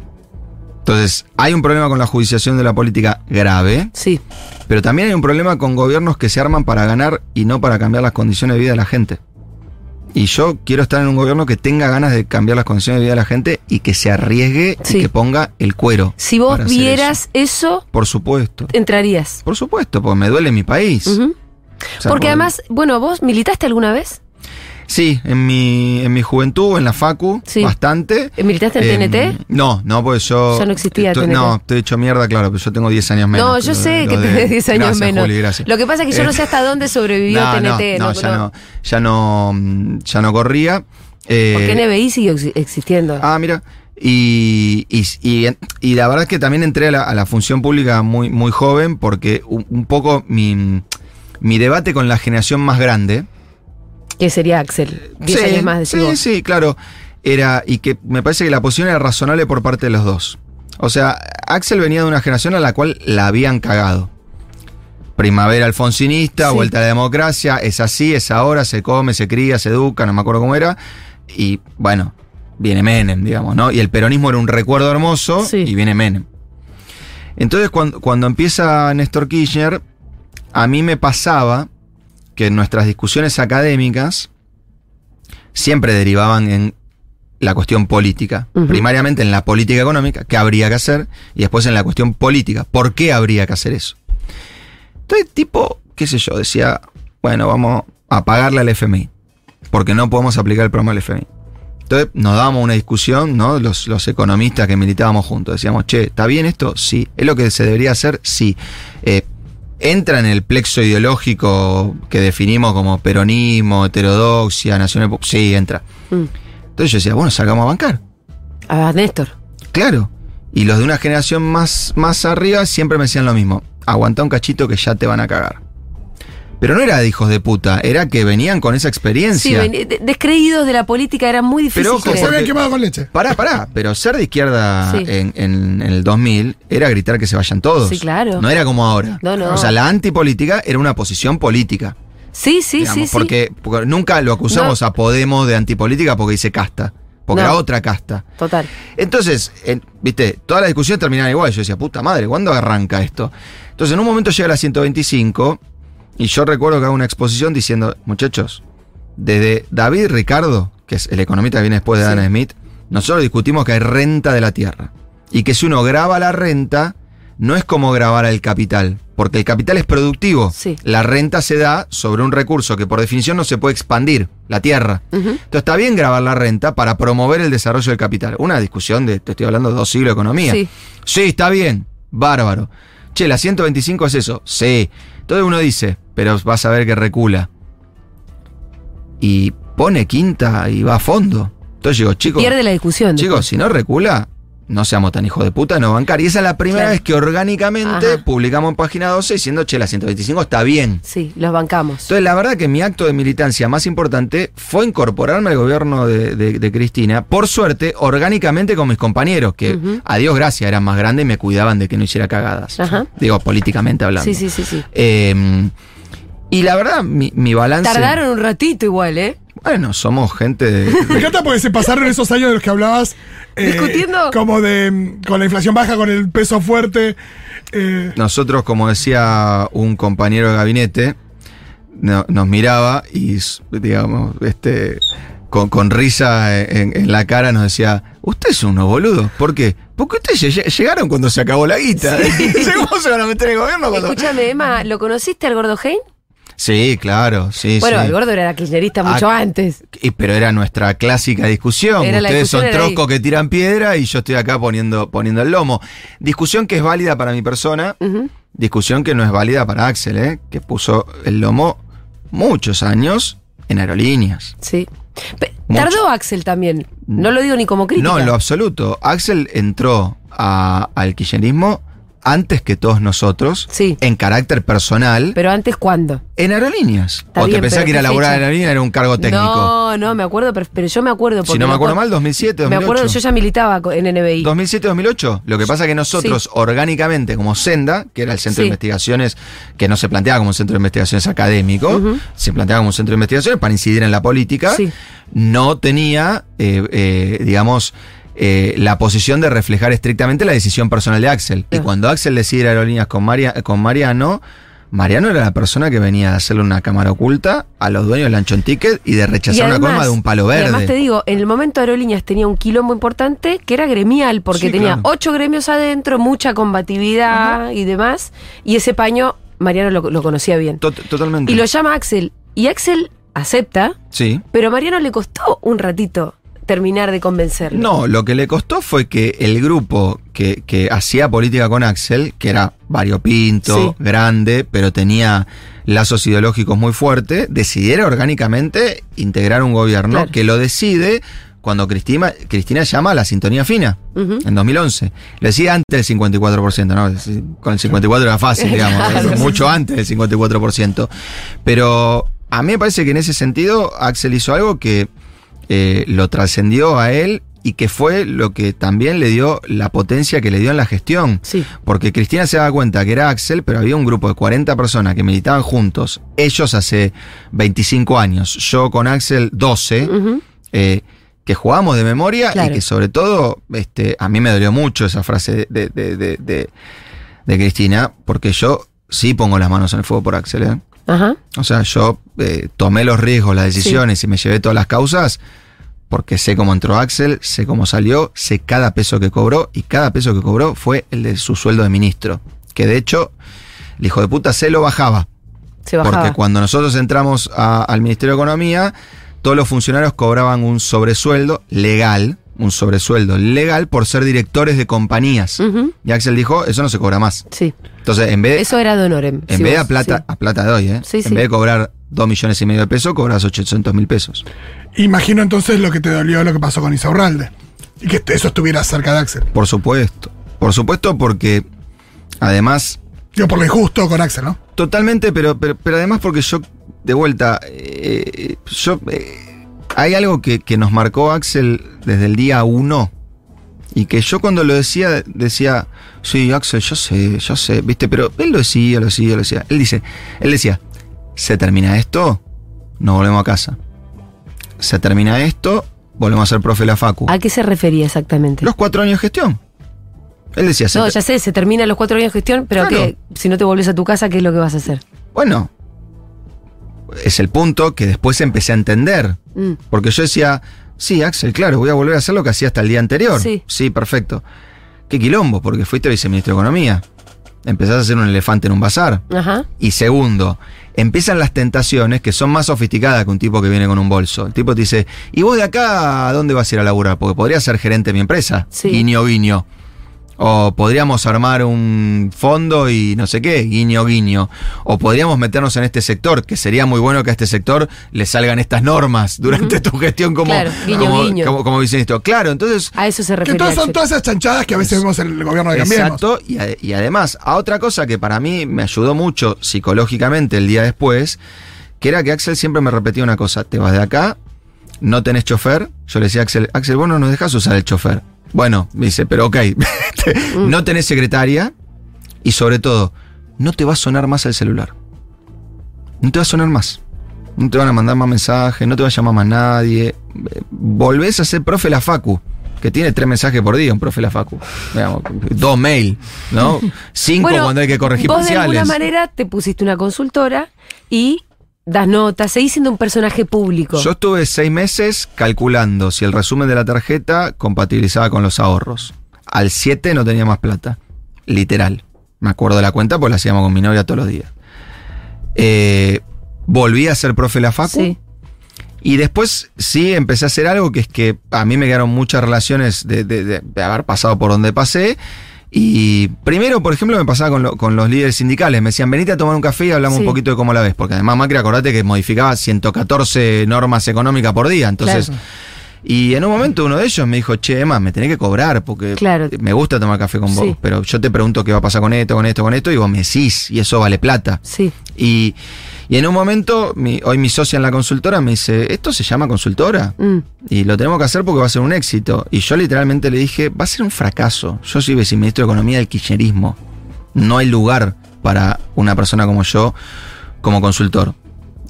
Entonces, hay un problema con la judiciación de la política grave, sí. pero también hay un problema con gobiernos que se arman para ganar y no para cambiar las condiciones de vida de la gente. Y yo quiero estar en un gobierno que tenga ganas de cambiar las condiciones de vida de la gente y que se arriesgue Sí. y que ponga el cuero. Si vos vieras eso. Por supuesto. entrarías. Por supuesto, porque me duele mi país. Ujú. O sea, Porque además, bueno, vos militaste alguna vez. Sí, en mi, en mi juventud, en la Facu, Sí. bastante. Eh, ¿Militaste en Em, TNT? No, no, porque yo. Ya no existía estoy- TNT. No, estoy hecho mierda, claro, pero yo tengo 10 años menos. no, yo lo- sé lo que tenés 10 años Gracias, menos. Juli, gracias. Lo que pasa es que yo no Eh, sé hasta dónde sobrevivió no, no, TNT. no, ya no, ya no, ya no corría. Eh, Porque NBI sigue exi- existiendo. Ah, mira. Y, y, y- y la verdad es que también entré a la, a la función pública muy, muy joven porque un, un poco mi, mi debate con la generación más grande. Que sería Axel. 10 Sí, años más, decís sí, vos. sí, claro. Era, y que me parece que la posición era razonable por parte de los dos. O sea, Axel venía de una generación a la cual la habían cagado. Primavera alfonsinista, Sí. vuelta a la democracia, es así, es ahora, se come, se cría, se educa, no me acuerdo cómo era. Y bueno, viene Menem, digamos, ¿no? Y el peronismo era un recuerdo hermoso Sí. y viene Menem. Entonces, cuando, cuando empieza Néstor Kirchner, a mí me pasaba que nuestras discusiones académicas siempre derivaban en la cuestión política. Primariamente en la política económica, qué habría que hacer, y después en la cuestión política, por qué habría que hacer eso. Entonces, tipo, qué sé yo, decía, bueno, vamos a pagarle al FMI, porque no podemos aplicar el programa del FMI. Entonces nos dábamos una discusión, ¿no? Los, los economistas que militábamos juntos. Decíamos, che, ¿está bien esto? Sí. ¿Es lo que se debería hacer? Sí. Eh, ¿Entra en el plexo ideológico que definimos como peronismo, heterodoxia, nacional? Sí, entra. Mm. Entonces yo decía, bueno, salgamos a bancar. A Néstor. Claro. Y los de una generación más, más arriba siempre me decían lo mismo. Aguanta un cachito que ya te van a cagar. Pero no era de hijos de puta, era que venían con esa Sí, experiencia. ven- de- descreídos de la política era muy difícil. Pero ojo, Se habían quemado con leche. Pará, pará, pero ser de izquierda Sí. en, en- en el 2000 era gritar que se vayan todos. Sí, claro. No era como ahora. No, no. O sea, la antipolítica era una posición política. Sí, sí, digamos, sí, sí. porque, porque nunca lo acusamos a Podemos de antipolítica porque dice casta. Porque No. era otra casta. Total. Entonces, en- viste, todas las discusiones terminaban igual. Yo decía, puta madre, ¿cuándo arranca esto? Entonces, en un momento llega la 125 y yo recuerdo que hago una exposición diciendo, muchachos, desde David Ricardo, que es el economista que viene después de Sí. Adam Smith, nosotros discutimos que hay renta de la tierra. Y que si uno graba la renta, no es como grabar el capital, porque el capital es productivo. Sí. La renta se da sobre un recurso que por definición no se puede expandir, la tierra. Entonces está bien grabar la renta para promover el desarrollo del capital. Una discusión de, te estoy hablando de dos siglos de economía. Sí. Sí, está bien, bárbaro. Che, la 125 es eso. Sí. Entonces uno dice, pero vas a ver que recula. Y pone quinta y va a fondo. Entonces digo, chicos, Pierde la discusión. chicos, si no recula, no seamos tan hijos de puta, no bancar. Y esa es la primera Claro. vez que orgánicamente Ajá. publicamos en página 12 diciendo, che, la 125 está bien. Sí, los bancamos. Entonces, la verdad que mi acto de militancia más importante fue incorporarme al gobierno de, de- de Cristina, por suerte, orgánicamente con mis compañeros, que a Dios gracias eran más grandes y me cuidaban de que no hiciera cagadas. Ajá. Digo, políticamente hablando. Sí, sí, sí, sí. Eh, y la verdad, mi, mi balance. Tardaron un ratito igual, ¿eh? Bueno, somos gente de. Me encanta porque se pasaron esos años de los que hablabas. eh, Discutiendo. Como de. mm, Con la inflación baja, con el peso fuerte. eh, Nosotros, como decía un compañero de gabinete, no- nos miraba y, digamos, este, con, con risa en, en la cara nos decía, ustedes son unos boludos. ¿Por qué? Porque ustedes lle- llegaron cuando se acabó la guita. ¿Cómo se van a meter en el gobierno cuando...? Escúchame, Emma, ¿lo conociste al gordo Hein? Sí, claro, sí, Bueno, sí. el gordo era kirchnerista mucho Ah, antes. Y- pero era nuestra clásica discusión. Era Ustedes son discusión, troscos que tiran piedra y yo estoy acá poniendo, poniendo el lomo. Discusión que es válida para mi persona, discusión que no es válida para Axel, ¿eh? que puso el lomo muchos años en aerolíneas. Sí. Mucho. Tardó Axel también. No lo digo ni como crítica. No, en lo absoluto. Axel entró a- al kirchnerismo antes que todos nosotros, Sí. en carácter personal, Pero antes, ¿cuándo? en aerolíneas. Está o te pensás que ir a ¿qué laburar en aerolíneas era un cargo técnico. No, no, me acuerdo, pero, pero yo me acuerdo. si porque no me acuerdo acuer- mal, 2007, Me 2008. acuerdo, yo ya militaba en NBI. 2007-2008. Lo que pasa es que nosotros, orgánicamente, como Senda, que era el centro Sí. de investigaciones, que no se planteaba como un centro de investigaciones académico, se planteaba como un centro de investigaciones para incidir en la política, no tenía, eh, eh, digamos, eh, la posición de reflejar estrictamente la decisión personal de Axel. Y cuando Axel decide ir a aerolíneas con, Maria- con Mariano, Mariano era la persona que venía a hacerle una cámara oculta a los dueños del Lanchon Ticket y de rechazar una además- coma de un palo y verde. además te digo, en el momento Aerolíneas tenía un quilombo importante que era gremial, porque Sí, tenía claro. ocho gremios adentro, mucha combatividad y demás. Y ese paño, Mariano lo, lo conocía bien. Tot- totalmente. Y lo llama Axel. Y Axel acepta, Sí. pero a Mariano le costó un ratito terminar de convencerlo. No, lo que le costó fue que el grupo que, que hacía política con Axel, que era variopinto, Sí. grande, pero tenía lazos ideológicos muy fuertes, decidiera orgánicamente integrar un gobierno Claro. que lo decide cuando Cristina, Cristina llama a la sintonía fina, en 2011. Lo decía antes del 54%, ¿no? Con el 54% era fácil, digamos, Claro. mucho antes del 54%. Pero a mí me parece que en ese sentido Axel hizo algo que eh, lo trascendió a él y que fue lo que también le dio la potencia que le dio en la gestión. Sí. Porque Cristina se daba cuenta que era Axel, pero había un grupo de 40 personas que militaban juntos, ellos hace 25 años, yo con Axel 12, Ujú. eh, que jugamos de memoria Claro. y que sobre todo este, a mí me dolió mucho esa frase de, de- de- de- de Cristina, porque yo sí pongo las manos en el fuego por Axel. ¿eh? Ajá. O sea, yo eh, tomé los riesgos, las decisiones y me llevé todas las causas porque sé cómo entró Axel, sé cómo salió, sé cada peso que cobró y cada peso que cobró fue el de su sueldo de ministro. Que de hecho, el hijo de puta se lo bajaba. Se bajaba. Porque cuando nosotros entramos a- al Ministerio de Economía, todos los funcionarios cobraban un sobresueldo legal, un sobresueldo legal por ser directores de compañías. Ujú. Y Axel dijo, eso no se cobra más. Sí. Entonces, en vez, Eso era de honorem. en vez de vos- a plata, sí. a plata de hoy, ¿eh? Sí, en sí. vez de cobrar 2 millones y medio de pesos, cobras 800 mil pesos. Imagino entonces lo que te dolió lo que pasó con Isaurralde. Y que eso estuviera cerca de Axel. Por supuesto. Por supuesto, porque además Digo, por lo injusto con Axel, ¿no? Totalmente, pero, pero, pero además porque yo, de vuelta, eh, yo, eh, hay algo que, que nos marcó Axel desde el día uno y que yo cuando lo decía, decía, sí, Axel, yo sé, yo sé, viste, pero él lo decía, lo decía, lo decía. Él dice, él decía, se termina esto, nos volvemos a casa. Se termina esto, volvemos a ser profe de la Facu. ¿A qué se refería exactamente? Los cuatro años de gestión. Él decía, no, ya sé, se terminan los cuatro años de gestión, pero Claro. que si no te volvés a tu casa, ¿qué es lo que vas a hacer? Bueno, es el punto que después empecé a entender. Mm. Porque yo decía, sí, Axel, claro, voy a volver a hacer lo que hacía hasta el día anterior. Sí. perfecto. Qué quilombo, porque fuiste viceministro de Economía. empezás a ser un elefante en un bazar. Ajá. Y segundo, empiezan las tentaciones que son más sofisticadas que un tipo que viene con un bolso. El tipo te dice, ¿y vos de acá a dónde vas a ir a laburar? Porque podría ser gerente de mi empresa. Sí. Guiño, guiño. O podríamos armar un fondo y no sé qué, guiño, guiño. O podríamos meternos en este sector, que sería muy bueno que a este sector le salgan estas normas durante tu gestión como, Claro, guiño, como, guiño. como, como viceministro. Claro, entonces A eso se Que refiere. todas son todas esas chanchadas que a veces vemos en el gobierno de Cambiemos. Exacto, y, ade- y además, a otra cosa que para mí me ayudó mucho psicológicamente el día después, que era que Axel siempre me repetía una cosa, te vas de acá, no tenés chofer, yo le decía a Axel, Axel, vos no nos dejás usar el chofer. Bueno, me dice, pero ok, no tenés secretaria y sobre todo, no te va a sonar más el celular. No te va a sonar más. No te van a mandar más mensajes, no te va a llamar más nadie. Volvés a ser profe la Facu, que tiene tres mensajes por día, un profe la Facu. Digamos, dos mail, ¿no? Cinco Bueno, cuando hay que corregir vos de alguna parciales. manera te pusiste una consultora y das notas, seguís siendo un personaje público. Yo estuve seis meses calculando si el resumen de la tarjeta compatibilizaba con los ahorros. Al 7 no tenía más plata. Literal. Me acuerdo de la cuenta porque la hacíamos con mi novia todos los días. Eh, volví a ser profe de la Facu. Sí. Y después sí empecé a hacer algo que es que a mí me quedaron muchas relaciones de, de- de- de haber pasado por donde pasé. Y primero, por ejemplo, me pasaba con, lo- con los líderes sindicales. Me decían, venite a tomar un café y hablamos Sí. un poquito de cómo la ves. Porque además Macri, acordate que modificaba 114 normas económicas por día. Entonces, Claro. y en un momento uno de ellos me dijo, che, Emma, me tenés que cobrar porque Claro. me gusta tomar café con vos. Sí. Pero yo te pregunto qué va a pasar con esto, con esto, con esto. Y vos me decís, y eso vale plata. Sí. Y, y en un momento, mi- hoy mi socia en la consultora me dice, ¿esto se llama consultora? Mm. Y lo tenemos que hacer porque va a ser un éxito. Y yo literalmente le dije, va a ser un fracaso. Yo soy viceministro de Economía del kirchnerismo. No hay lugar para una persona como yo como consultor.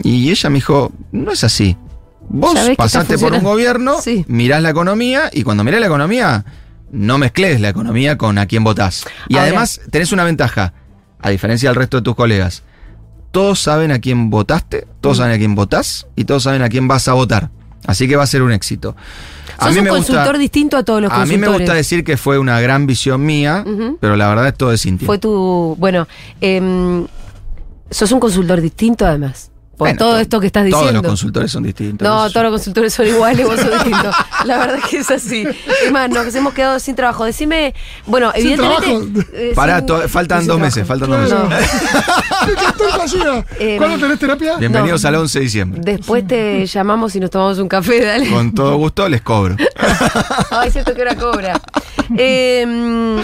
Y ella me dijo, no es así. Vos pasaste por un gobierno, Sí. mirás la economía y cuando mirás la economía, no mezcles la economía con a quién votás. Y Ahora- además tenés una ventaja, a diferencia del resto de tus colegas. Todos saben a quién votaste, Mm. todos saben a quién votás y todos saben a quién vas a votar. Así que va a ser un éxito. A Sos mí un me gusta- consultor distinto a todos los a mí consultores. me gusta decir que fue una gran visión mía, pero la verdad es todo de Cintia. Fue tu. Bueno, em, sos un consultor distinto además. Por Bueno, todo to- esto que estás Todos diciendo. los consultores son distintos. No, todos los consultores son iguales, vos sos distinto. La verdad que es así. Es más, nos hemos quedado sin trabajo. Decime, bueno, Sin evidentemente. eh, Pará, sin- faltan sin dos trabajo. meses, faltan dos meses. Eh, ¿Cuándo tenés terapia? Bienvenidos No. al 11 de diciembre. Después te llamamos y nos tomamos un café, dale. Con todo gusto les cobro. Ay, cierto que hora cobra. Eh,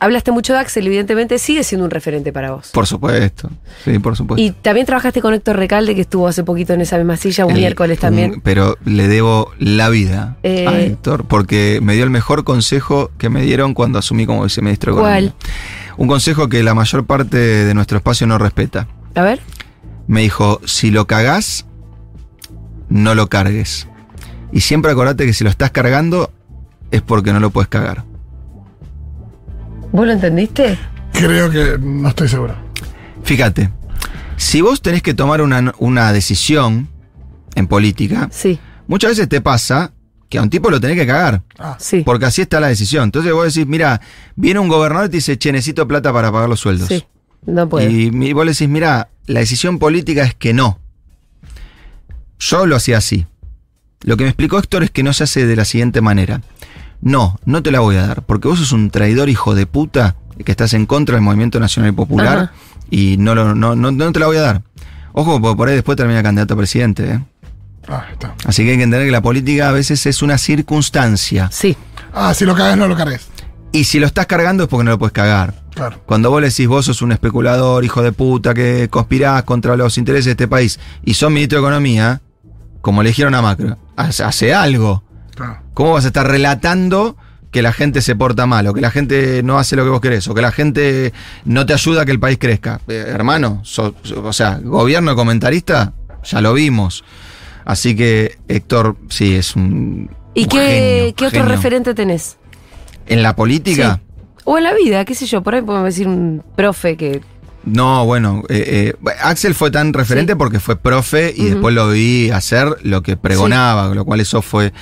hablaste mucho de Axel, evidentemente sigue siendo un referente para vos. Por supuesto. Sí, por supuesto. Y también trabajaste con Héctor Recalde, que estuvo hace poquito en esa misma silla, un El- miércoles también. un- pero le debo la vida Eh. a Héctor, porque me dio el mejor consejo que me dieron cuando asumí como viceministro de ¿Cuál? Un consejo que la mayor parte de nuestro espacio no respeta. A ver. Me dijo, si lo cagás, no lo cargues. Y siempre acordate que si lo estás cargando, es porque no lo puedes cagar. ¿Vos lo entendiste? Creo que no estoy seguro. Fíjate, si vos tenés que tomar una, una decisión en política, Sí, muchas veces te pasa que a un tipo lo tenés que cagar. Ah, sí. Porque así está la decisión. Entonces vos decís, mira, viene un gobernador y te dice, che, necesito plata para pagar los sueldos. Sí. No puedo. Y, mi- vos le decís, mira, la decisión política es que no. Yo lo hacía así. Lo que me explicó Héctor es que no se hace de la siguiente manera. No, no te la voy a dar, porque vos sos un traidor hijo de puta que estás en contra del movimiento nacional y popular Ajá. y no, lo- no, no, no te la voy a dar. Ojo, porque por ahí después termina candidato a presidente. ¿eh? ah, está. Así que hay que entender que la política a veces es una circunstancia. Sí. Ah, si lo cagas, no lo cargues. Y si lo estás cargando es porque no lo puedes cagar. Claro. Cuando vos le decís vos sos un especulador, hijo de puta, que conspirás contra los intereses de este país y sos ministro de Economía, como le dijeron a Macro, hace, hace algo. Claro. ¿Cómo vas a estar relatando que la gente se porta mal o que la gente no hace lo que vos querés o que la gente no te ayuda a que el país crezca? Eh, hermano, so- so- o sea, gobierno comentarista, ya lo vimos. Así que Héctor, sí, es un... ¿Y un qué, genio, qué otro referente tenés? En la política... Sí. O en la vida, qué sé yo, por ahí podemos decir un profe que. No, bueno, eh, eh, Axel fue tan referente Sí. porque fue profe y después lo vi hacer lo que pregonaba, con lo cual eso fue,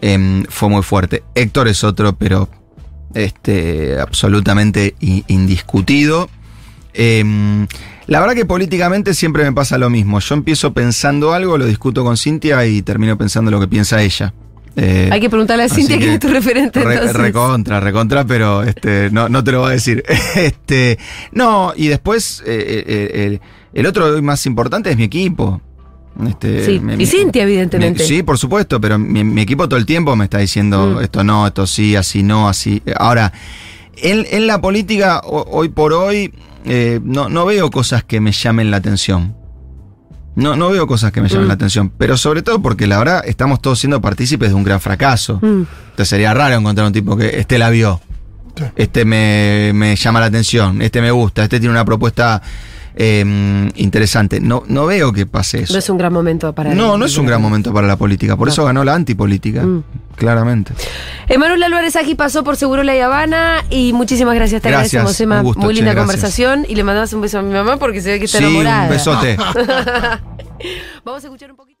em, fue muy fuerte. Héctor es otro, pero este, absolutamente indiscutido. Em, la verdad que políticamente siempre me pasa lo mismo. Yo empiezo pensando algo, lo discuto con Cintia y termino pensando lo que piensa ella. Eh, Hay que preguntarle a Cintia quién es tu referente. re- recontra, recontra, pero este, no, no te lo voy a decir. este, no, y después eh, eh, el, el otro más importante es mi equipo. Este, Sí, mi- y Cintia, evidentemente. mi- sí, por supuesto, pero mi, mi equipo todo el tiempo me está diciendo Mm. esto no, esto sí, así no, así. Ahora, en, en la política, ho- hoy por hoy, eh, no, no veo cosas que me llamen la atención. No, no veo cosas que me llamen Mm. la atención, pero sobre todo porque la verdad estamos todos siendo partícipes de un gran fracaso. Mm. Entonces sería raro encontrar un tipo que este la vio, Sí. este me, me llama la atención, este me gusta, este tiene una propuesta eh, interesante. No, no veo que pase eso. No es un gran momento para No, no es un gran momento para la política. Por eso ganó la antipolítica. Mm. Claramente. Emanuel Álvarez aquí pasó por Seguro La Habana y muchísimas gracias. Te Gracias, agradecemos, Emma. un gusto, Muy linda gracias. conversación y le mandamos un beso a mi mamá porque se ve que está Sí, enamorada. un besote. Vamos a escuchar un poquito.